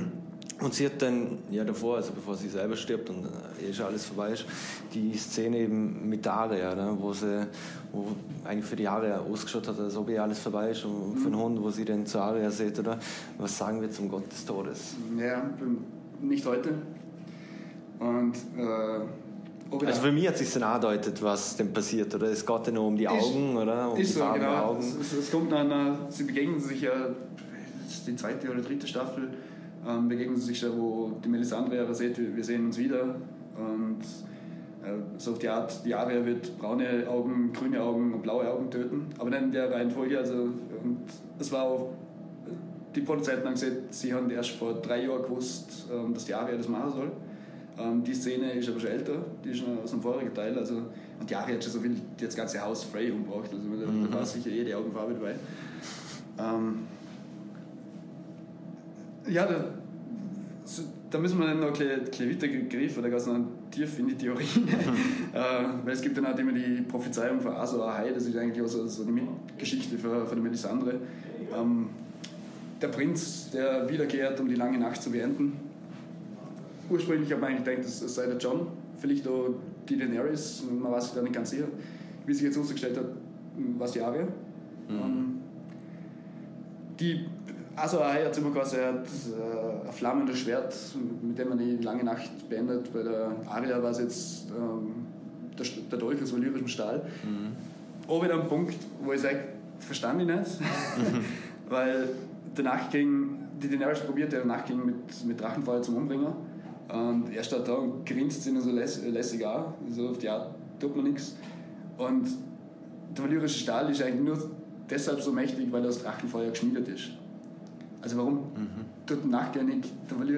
und sie hat dann, ja davor, also bevor sie selber stirbt und eh schon alles vorbei ist, die Szene eben mit Daria, ne, wo sie wo eigentlich für die Aria ausgeschaut hat, als ob eh alles vorbei ist und für den mhm. Hund, wo sie dann zu Aria sieht, oder? Was sagen wir zum Gott des Todes? Ja, nicht heute. Und äh, also für mich hat sich dann angedeutet, was denn passiert, oder? Es geht ja nur um die Augen, ist, oder? Um ist so, genau. Augen. Es, es, kommt nach einer, sie begegnen sich ja, das ist die zweite oder dritte Staffel, ähm, begegnen sie sich da, wo die Melisandre aber sieht, wir sehen uns wieder. Und äh, so auf die Art, die Aria wird braune Augen, grüne Augen und blaue Augen töten. Aber dann in der Reihenfolge, also, und es war auch, die Produzenten haben gesagt, sie haben erst vor drei Jahren gewusst, ähm, dass die Aria das machen soll. Ähm, die Szene ist aber schon älter, die ist schon aus dem vorigen Teil. Also, und die Aria hat schon so viel, die hat das ganze Haus Frey umgebracht. Also da, mhm. da war sicher jede Augenfarbe dabei. Ähm, ja, da, da müssen wir dann noch ein bisschen weiter greifen, da geht es noch tief in die Theorie. äh, weil es gibt dann auch immer die Prophezeiung von Azor Ahai, das ist eigentlich auch so, so eine Geschichte für, für die Melisandre. Ähm, der Prinz, der wiederkehrt, um die lange Nacht zu beenden. Ursprünglich habe ich eigentlich gedacht, das sei der John, vielleicht auch die Daenerys, man weiß sich da nicht ganz sicher. Wie sich jetzt herausgestellt hat, was die Aria. Mhm. Ähm, die also er hat immer gesagt, er hat äh, ein flammendes Schwert, mit dem man die lange Nacht beendet. Bei der Aria war es jetzt ähm, der, der Dolch aus valyrischem Stahl. Mhm. Auch wieder ein Punkt, wo ich sage, verstand ich nicht. Weil der Nachtking, die Daenerys probiert ja Nachtking mit, mit Drachenfeuer zum Umbringen. Und er steht da und grinst sich so läss, lässig an. Also auf die Art tut man nichts. Und der valyrische Stahl ist eigentlich nur deshalb so mächtig, weil er aus Drachenfeuer geschmiedet ist. Also warum mhm. tut ein Nachkönig,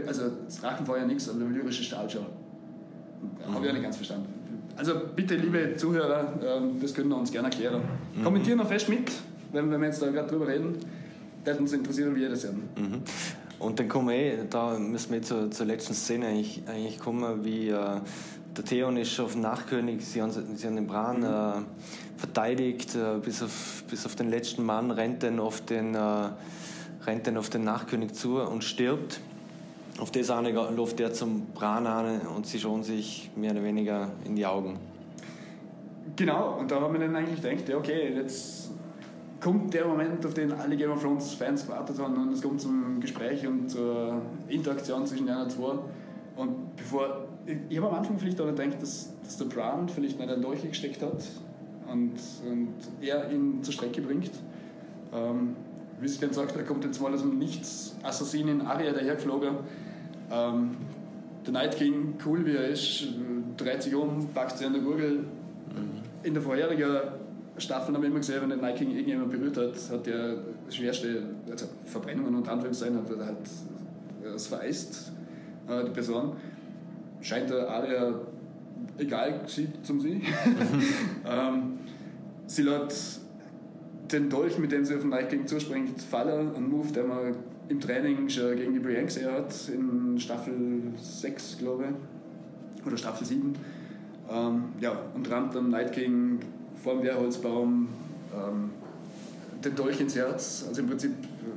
also das Drachenfeuer nichts, aber der valyrische Stahl schon. Mhm. Habe ich auch nicht ganz verstanden. Also bitte, liebe Zuhörer, ähm, das können wir uns gerne erklären. Mhm. Kommentieren noch fest mit, wenn, wir jetzt da gerade drüber reden. Das uns interessieren, wie ihr das sehen. Mhm. Und dann kommen wir eh, da müssen wir zur, zur letzten Szene eigentlich, eigentlich kommen, wie äh, der Theon ist auf den Nachkönig, sie haben, sie haben den Bran mhm. äh, verteidigt, äh, bis, auf, bis auf den letzten Mann, rennt dann auf den äh, rennt dann auf den Nachkönig zu und stirbt. Auf das eine läuft er zum Bran an und sie schauen sich mehr oder weniger in die Augen. Genau, und da haben wir dann eigentlich gedacht, ja, okay, jetzt kommt der Moment, auf den alle Game of Thrones Fans gewartet haben und es kommt zum Gespräch und zur Interaktion zwischen den zwei. Und bevor, ich habe am Anfang vielleicht auch gedacht, dass, dass der Bran vielleicht nicht einen Dolch gesteckt hat und, und er ihn zur Strecke bringt. Ähm, wie sich dann sagt, er kommt jetzt mal aus dem Nichts, Assassinen Aria dahergeflogen. Ähm, der Night King, cool wie er ist, dreht sich um, packt sich an der Gurgel. Mhm. In der vorherigen Staffel haben wir immer gesehen, wenn der Night King irgendjemand berührt hat, hat er schwerste also Verbrennungen und Anführungszeichen, hat er halt es vereist, äh, die Person. Scheint der Aria egal zum sie. ähm, sie lässt den Dolch, mit dem sie auf den Night King zuspringt, Faller, ein Move, den man im Training schon gegen die Brienne gesehen hat, in Staffel 6, glaube ich, oder Staffel 7. Ähm, ja, und rammt dann Night King vor dem Wehrholzbaum ähm, den Dolch ins Herz. Also im Prinzip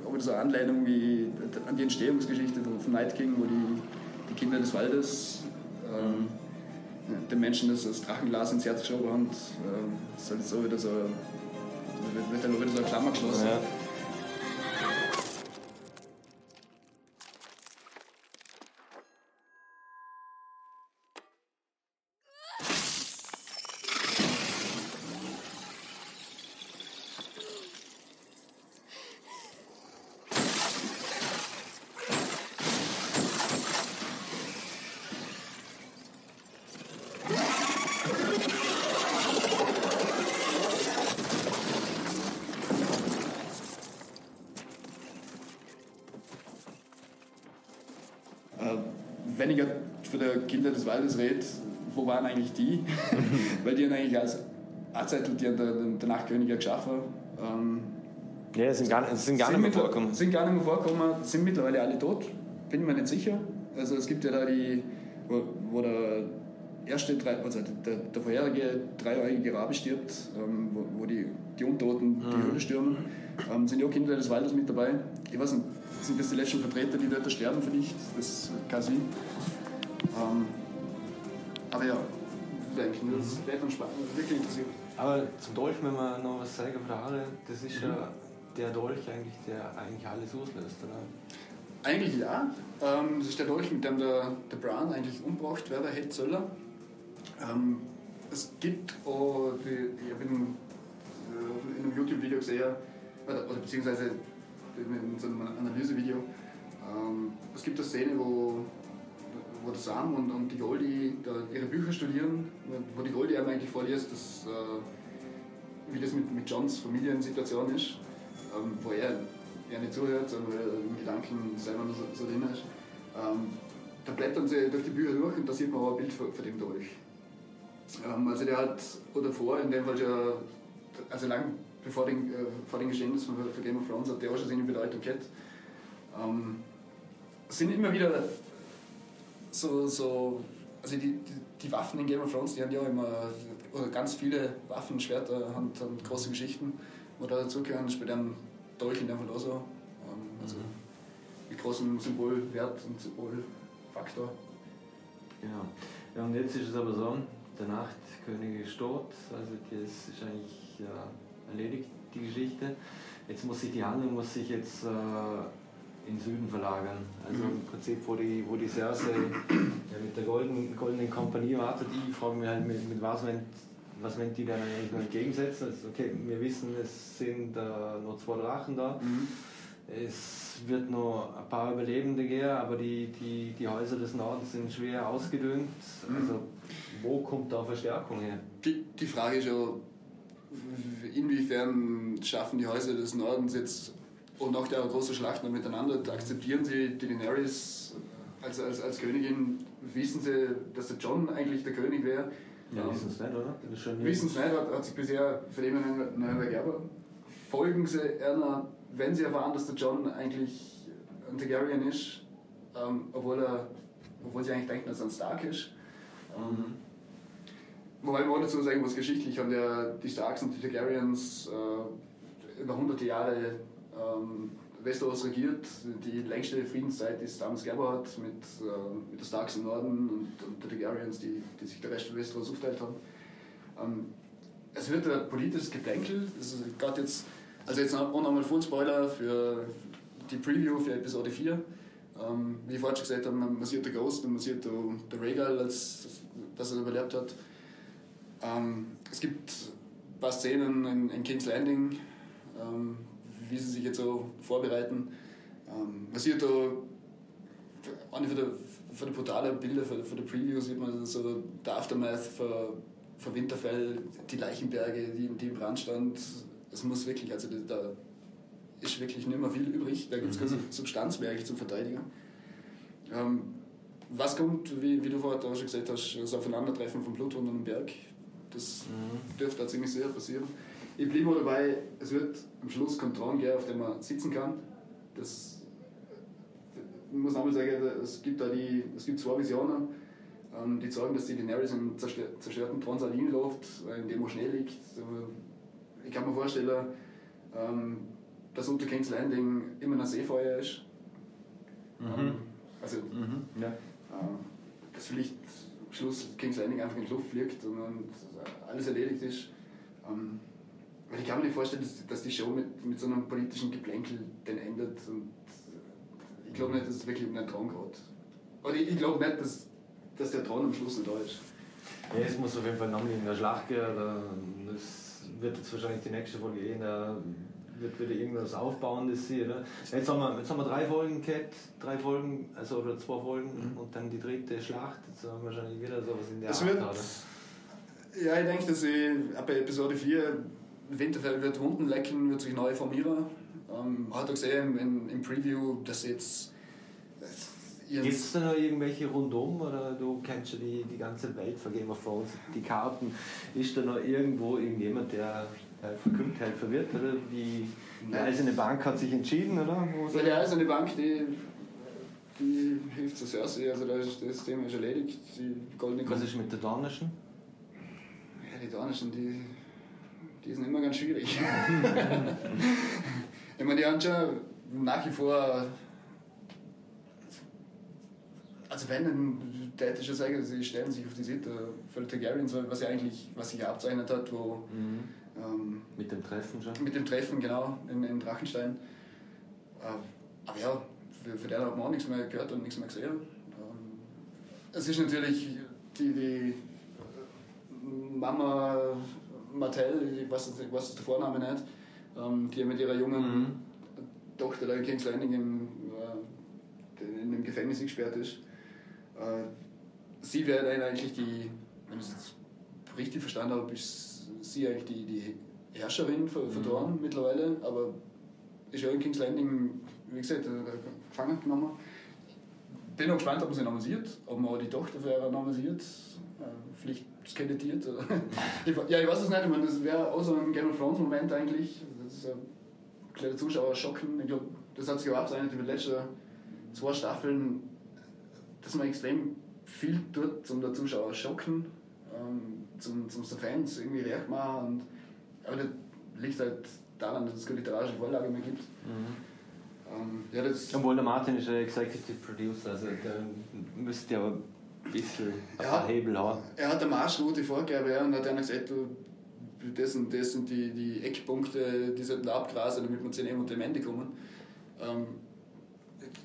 auch so eine Anleitung wie an die Entstehungsgeschichte von Night King, wo die, die Kinder des Waldes ähm, den Menschen das, das Drachenglas ins Herz geschoben haben. Ähm, das ist halt so wieder so, wird dann wieder so eine Klammer geschlossen. Ja. Äh, wenn ich grad für die Kinder des Waldes rede, wo waren eigentlich die? Weil die haben eigentlich als Arzeitel, die haben der, der Nachtkönig ja geschaffen. Ähm, Ja, sind gar, sind gar nicht mehr vorgekommen. Sind gar nicht mehr vorgekommen, sind mittlerweile alle tot. Bin ich mir nicht sicher. Also es gibt ja da die, wo, wo der erste, drei, also der, der vorherige dreijährige Rabe stirbt, ähm, wo, wo die, die Untoten die Höhle stürmen, ähm, sind ja auch Kinder des Waldes mit dabei. Ich weiß nicht, sind das die letzten Vertreter, die dort sterben vielleicht? Das kann sein. Ähm, aber ja, denke ich, das wäre dann spannend, wirklich interessiert. Aber zum Dolch, wenn wir noch was sagen der Haare, das ist ja der Dolch eigentlich, der eigentlich alles auslöst, oder? Eigentlich ja. Ähm, das ist der Dolch, mit dem der, der Brown eigentlich umgebracht werden hätte sollen. Ähm, es gibt auch, die, ich habe in, äh, in einem YouTube-Video gesehen, oder, oder beziehungsweise in so einem Analysevideo, ähm, es gibt eine Szene, wo, wo der Sam und, und die Goldie da ihre Bücher studieren, wo die Goldie einem eigentlich vorliest, dass, äh, wie das mit, mit Johns Familiensituation ist, ähm, wo er, er nicht zuhört, sondern weil er in Gedanken selber noch so, so drin ist. Ähm, da blättern sie durch die Bücher durch und da sieht man auch ein Bild von, von dem Dolch. Ähm, also der hat, oder vor, in dem Fall schon, also lang bevor den, äh, vor den Geschehnnissen von, von Game of Thrones hat der auch schon seine Bedeutung gehabt. Ähm, sind immer wieder so, so also die, die, Waffen in Game of Thrones, die haben ja immer, oder ganz viele Waffen, Schwerter, haben, haben große Geschichten, wo da dazugehören, das ist bei dem Dolch in dem Fall auch so. Ähm, also mit großem Symbolwert und Symbolfaktor. Genau. Ja, und jetzt ist es aber so, der Nachtkönig ist tot, also das ist eigentlich ja, erledigt, die Geschichte. Jetzt muss sich die Handlung muss sich jetzt äh, in den Süden verlagern. Also im Prinzip, wo die, wo die Cersei ja, mit der Golden, Goldenen Kompanie wartet, ich frage mich halt, mit, mit was, wenn, was wenn die dann eigentlich noch entgegensetzen. Also, okay, wir wissen, es sind äh, noch zwei Drachen da. Es wird noch ein paar Überlebende geben, aber die, die, die Häuser des Nordens sind schwer ausgedünnt. Also, wo kommt da Verstärkung her? Die, die Frage ist ja, inwiefern schaffen die Häuser des Nordens jetzt und nach der großen Schlacht noch miteinander, akzeptieren sie die Daenerys als, als, als Königin, wissen sie, dass der John eigentlich der König wäre? Ja, wissen es nicht, oder? Wissen es nicht, hat, hat sich bisher für den nicht ergeben. Folgen sie einer, wenn sie erfahren, dass der John eigentlich ein Targaryen ist, ähm, obwohl, er, obwohl sie eigentlich denken, dass er ein Stark ist. Ähm, Wobei man auch dazu sagen muss, geschichtlich haben der, die Starks und die Targaryens äh, über hunderte Jahre ähm, Westeros regiert. Die längste Friedenszeit ist damals gegeben hat mit, äh, mit den Starks im Norden und, und den Targaryens, die, die sich der Rest von Westeros aufteilt haben. Ähm, es wird ein politisches Geplänkel. Gerade jetzt, also jetzt auch nochmal Full Spoiler für die Preview für Episode 4. Ähm, wie ich vorhin schon gesagt habe, man sieht der Ghost man sieht der, Rhaegal, als, dass er überlebt hat. Ähm, es gibt ein paar Szenen in, in King's Landing, ähm, wie sie sich jetzt so vorbereiten. Ähm, man sieht da, eine von der, von der brutalen Bilder von, von der Preview sieht man so der Aftermath von, von Winterfell, die Leichenberge, die, die im Brand stand. Es muss wirklich, also da ist wirklich nicht mehr viel übrig, da gibt es keine Substanz mehr eigentlich zum Verteidigen. Ähm, was kommt, wie, wie du vorher auch schon gesagt hast, das Aufeinandertreffen von Blut unter dem Berg? Das dürfte da ziemlich sicher passieren. Ich blieb mal dabei, es wird am Schluss keinen Thron geben, auf dem man sitzen kann. Das, ich muss nochmal sagen, es gibt da die, es gibt zwei Visionen, ähm, die zeigen, dass die Daenerys im zerstör- zerstörten Thronsalin läuft, äh, in dem wo Schnee liegt. Aber Ich kann mir vorstellen, ähm, dass unter King's Landing immer ein Seefeuer ist. Ähm, also Mhm. Ja. äh, dass vielleicht am Schluss King's Landing einfach in die Luft fliegt und, und alles erledigt ist. Ähm, weil ich kann mir nicht vorstellen, dass, dass die Show mit, mit so einem politischen Geplänkel dann endet. Und ich glaube nicht, dass es wirklich um den Thron geht. Oder ich, ich glaube nicht, dass, dass der Thron am Schluss nicht da ist. Ja, es muss auf jeden Fall nochmal in der Schlacht gehen. Das wird jetzt wahrscheinlich die nächste Folge gehen. Da wird wieder irgendwas Aufbauendes sein. Oder? Jetzt, haben wir, jetzt haben wir drei Folgen gehabt, drei Folgen, also oder zwei Folgen mhm. und dann die dritte Schlacht. Jetzt haben wir wahrscheinlich wieder sowas in der das Art. Wird, ja, ich denke, dass ich ab Episode 4 Winterfell wird Wunden lecken, wird sich neu formieren. Ähm, hat er gesehen im, im Preview, dass jetzt. Gibt es da noch irgendwelche rundum oder du kennst ja die, die ganze Welt von Game of Thrones, die Karten. Ist da noch irgendwo irgendjemand, der verkündet, halt verwirrt? Oder die, die Eiserne Bank hat sich entschieden, oder? Ja, die Eiserne Bank, die, die hilft zur Cersei, also da ist das Thema ist erledigt. Die goldene Was ist mit der Dornischen? Ja, die Dornischen, die die sind immer ganz schwierig. ich meine, die haben schon nach wie vor. Also wenn, dann hätte ich schon sagen, sie stellen sich auf die Seite für Targaryens, was ja eigentlich, was sich abzeichnet hat, wo. Mhm. Ähm, mit dem Treffen schon? Mit dem Treffen, genau, in, in Drachenstein. Äh, aber ja, für, für den hat man auch nichts mehr gehört und nichts mehr gesehen. Ähm, es ist natürlich die, die Mama Martell, ich weiß, ich weiß der Vorname nicht, ähm, die mit ihrer jungen mhm. Tochter da in King's Landing im, äh, in dem Gefängnis gesperrt ist. Äh, sie wäre dann eigentlich die, wenn ich es jetzt richtig verstanden habe, ist sie eigentlich die, die Herrscherin von, von mhm. Dorn mittlerweile, aber ist ja in King's Landing, wie gesagt, äh, gefangen genommen. Bin noch gespannt, ob man sie nomisiert, ob man auch die Tochter für ihre nomisiert. Äh, vielleicht skelettiert. ja, ich weiß es nicht, ich meine, das wäre auch so ein Game of Thrones Moment eigentlich. Das ist ein kleiner Zuschauer schocken. Ich glaube, das hat sich auch abzeichnet über die letzten zwei Staffeln, dass man extrem viel tut, um den Zuschauer schocken, ähm, zum, zum Fans irgendwie recht machen. Und, aber das liegt halt daran, dass es keine literarische Vorlage mehr gibt. Mhm. Ähm, ja, das Obwohl der Martin ist der Executive Producer, also der müsste ja bisschen ein paar Hebel haben. Er hat eine Marschroute vorgegeben ja, und hat dann gesagt, du, das sind, das sind die, die Eckpunkte, die sollten abgrasen, damit wir zu dem und dem Ende kommen. Ähm,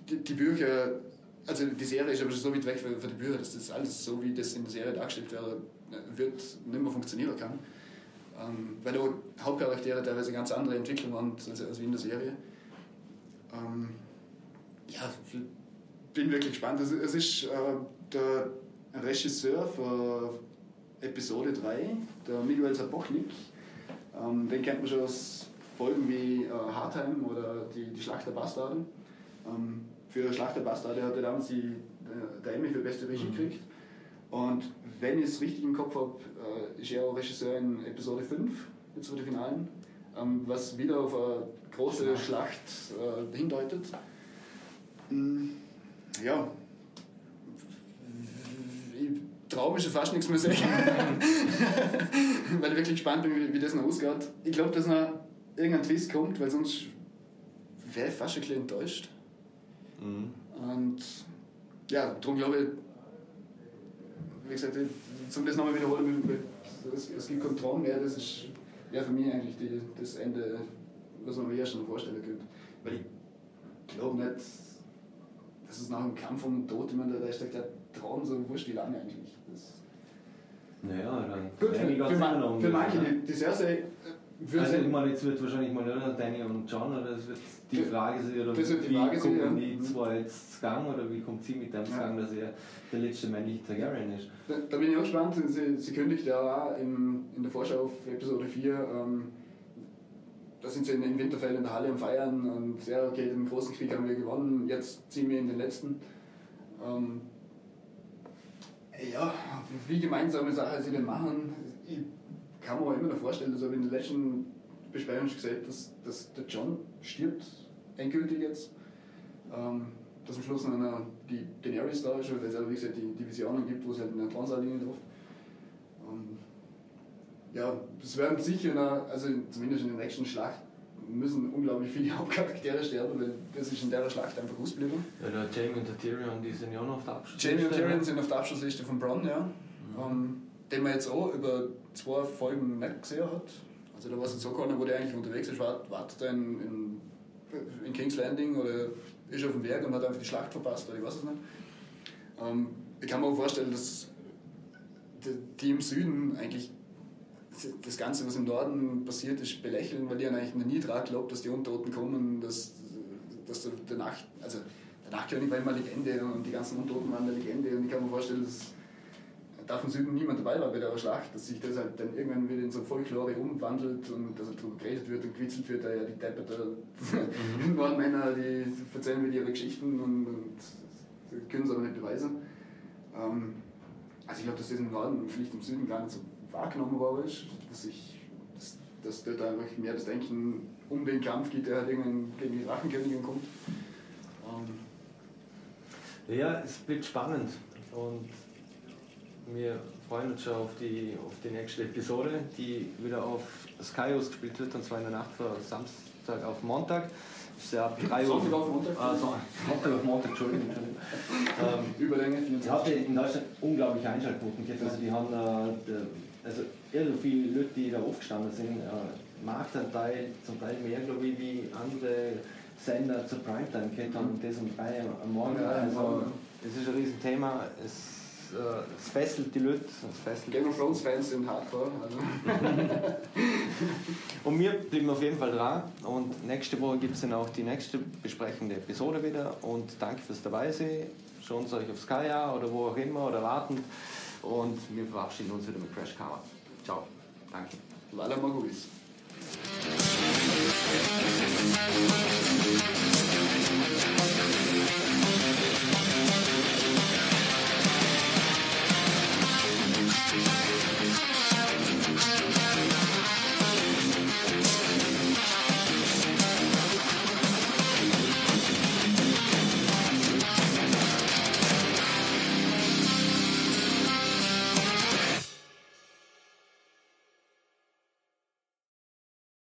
die, die, Bücher, also die Serie ist aber schon so weit weg für, für die Bücher, dass das alles so, wie das in der Serie dargestellt wäre, wird, nicht mehr funktionieren kann. Ähm, weil auch Hauptcharaktere teilweise ganz andere Entwicklungen haben als, als wie in der Serie. Ähm, ja, bin wirklich gespannt. Es, es ist äh, der Regisseur für Episode 3, der Miguel Sapochnik, ähm, den kennt man schon aus Folgen wie äh, Hardtime oder die, die Schlacht der Bastarden. Ähm, für Schlacht der Bastarde hat er damals die, der, der Emmy für beste Regie mhm. gekriegt. Und wenn ich es richtig im Kopf habe, äh, ist er auch Regisseur in Episode 5, jetzt für die Finalen, ähm, was wieder auf eine große Schlacht äh, hindeutet. Mm, ja, traue mich schon fast nichts mehr sagen. weil ich wirklich gespannt bin, wie, wie das noch ausgeht. Ich glaube, dass noch irgendein Twist kommt, weil sonst wäre ich fast ein bisschen enttäuscht. Mhm. Und ja, darum glaube ich, wie gesagt, zum das nochmal wiederholen, es, es gibt keinen Traum mehr, das ist ja für mich eigentlich die, das Ende, was man mir schon vorstellen könnte. Weil ich glaube nicht, dass es nach dem Kampf um den Tod, ich meine, da ist der Traum so wurscht wie lange eigentlich. Das naja, dann Gut, für, für, man, für manche, die, die Cersei würde also, ich meine, jetzt wird wahrscheinlich mal nur Danny und John, oder das wird die Frage sein, oder das wie Frage kommen ja. die zwei jetzt Gang, oder wie kommt sie mit dem zu Gang, dass er der letzte männliche Targaryen ist? Da, da, bin ich auch gespannt, sie, sie kündigt ja auch in, in der Vorschau auf Episode 4, ähm, da sind sie in, in Winterfell in der Halle am Feiern und ja, okay, den großen Krieg haben wir gewonnen, jetzt ziehen wir in den letzten. Ähm, ja, wie gemeinsame Sachen sie denn machen, ich kann mir auch immer noch vorstellen, ich in der letzten Besprechung schon gesagt dass, dass der John stirbt, endgültig jetzt. Ähm, dass am Schluss noch die Daenerys da ist, weil es ja wie gesagt die Divisionen gibt, wo es halt eine Translinie trifft. Ähm, ja, es werden sicher, noch, also zumindest in der nächsten Schlacht, müssen unglaublich viele Hauptcharaktere sterben, weil das ist in der Schlacht einfach ausgeblieben. Ja, der Jamie und der Tyrion, die sind ja noch auf der Abschlussliste. Jamie und Tyrion sind auf der Abschlussliste von Bronn, ja. Mhm. Ähm, den man jetzt auch über zwei Folgen nicht gesehen hat. Also da war es jetzt so keiner, wo der eigentlich unterwegs ist, wartet er in, in, in, King's Landing oder ist auf dem Werk und hat einfach die Schlacht verpasst oder ich weiß es nicht. Ähm, ich kann mir auch vorstellen, dass die im Süden eigentlich das Ganze, was im Norden passiert ist, belächeln, weil die eigentlich noch nie daran glaubt, dass die Untoten kommen, dass, dass der Nacht, also der Nachtkönig war immer Legende und die ganzen Untoten waren eine Legende und ich kann mir vorstellen, dass da vom Süden niemand dabei war bei der Schlacht, dass sich das halt dann irgendwann wieder in so Folklore umwandelt und dass halt darüber geredet wird und gewitzelt wird, ja, die Deppe da, mhm. Nordmänner, die erzählen mir ihre Geschichten und, und können es aber nicht beweisen. Ähm, also ich glaube, dass das im Norden und vielleicht im Süden gar nicht so wahrgenommen worden ist, dass, ich, dass, dass dort einfach mehr das Denken um den Kampf geht, der halt irgendwann gegen die Drachenkönigin kommt. Ähm. Ja, es wird spannend und wir freuen uns schon auf die, auf die nächste Episode, die wieder auf Sky ausgespielt wird, und zwar in der Nacht von Samstag auf Montag. Ist ja ab 3 Uhr. Sonntag auf Montag? Ah, so, Sonntag auf Montag, Entschuldigung. Ähm, Überlänge 24. Die hatte in Deutschland unglaubliche Einschaltquoten Also die haben äh, also irre viele Leute, die da aufgestanden sind. Äh, Marktanteil zum Teil mehr, glaube ich, wie andere Sender zur Primetime gehabt haben. Und das um 3 am Morgen. Also, es ist ein Riesenthema. Es es fesselt die Leute. Es fesselt Game of Thrones Fans sind hardcore. Also. und wir bleiben auf jeden Fall dran. Und nächste Woche gibt es dann auch die nächste besprechende Episode wieder. Und danke fürs dabei sein. Schauen Sie euch auf Sky oder wo auch immer oder warten und wir verabschieden uns wieder mit Crash Karma. Ciao. Danke. Lala Magulis.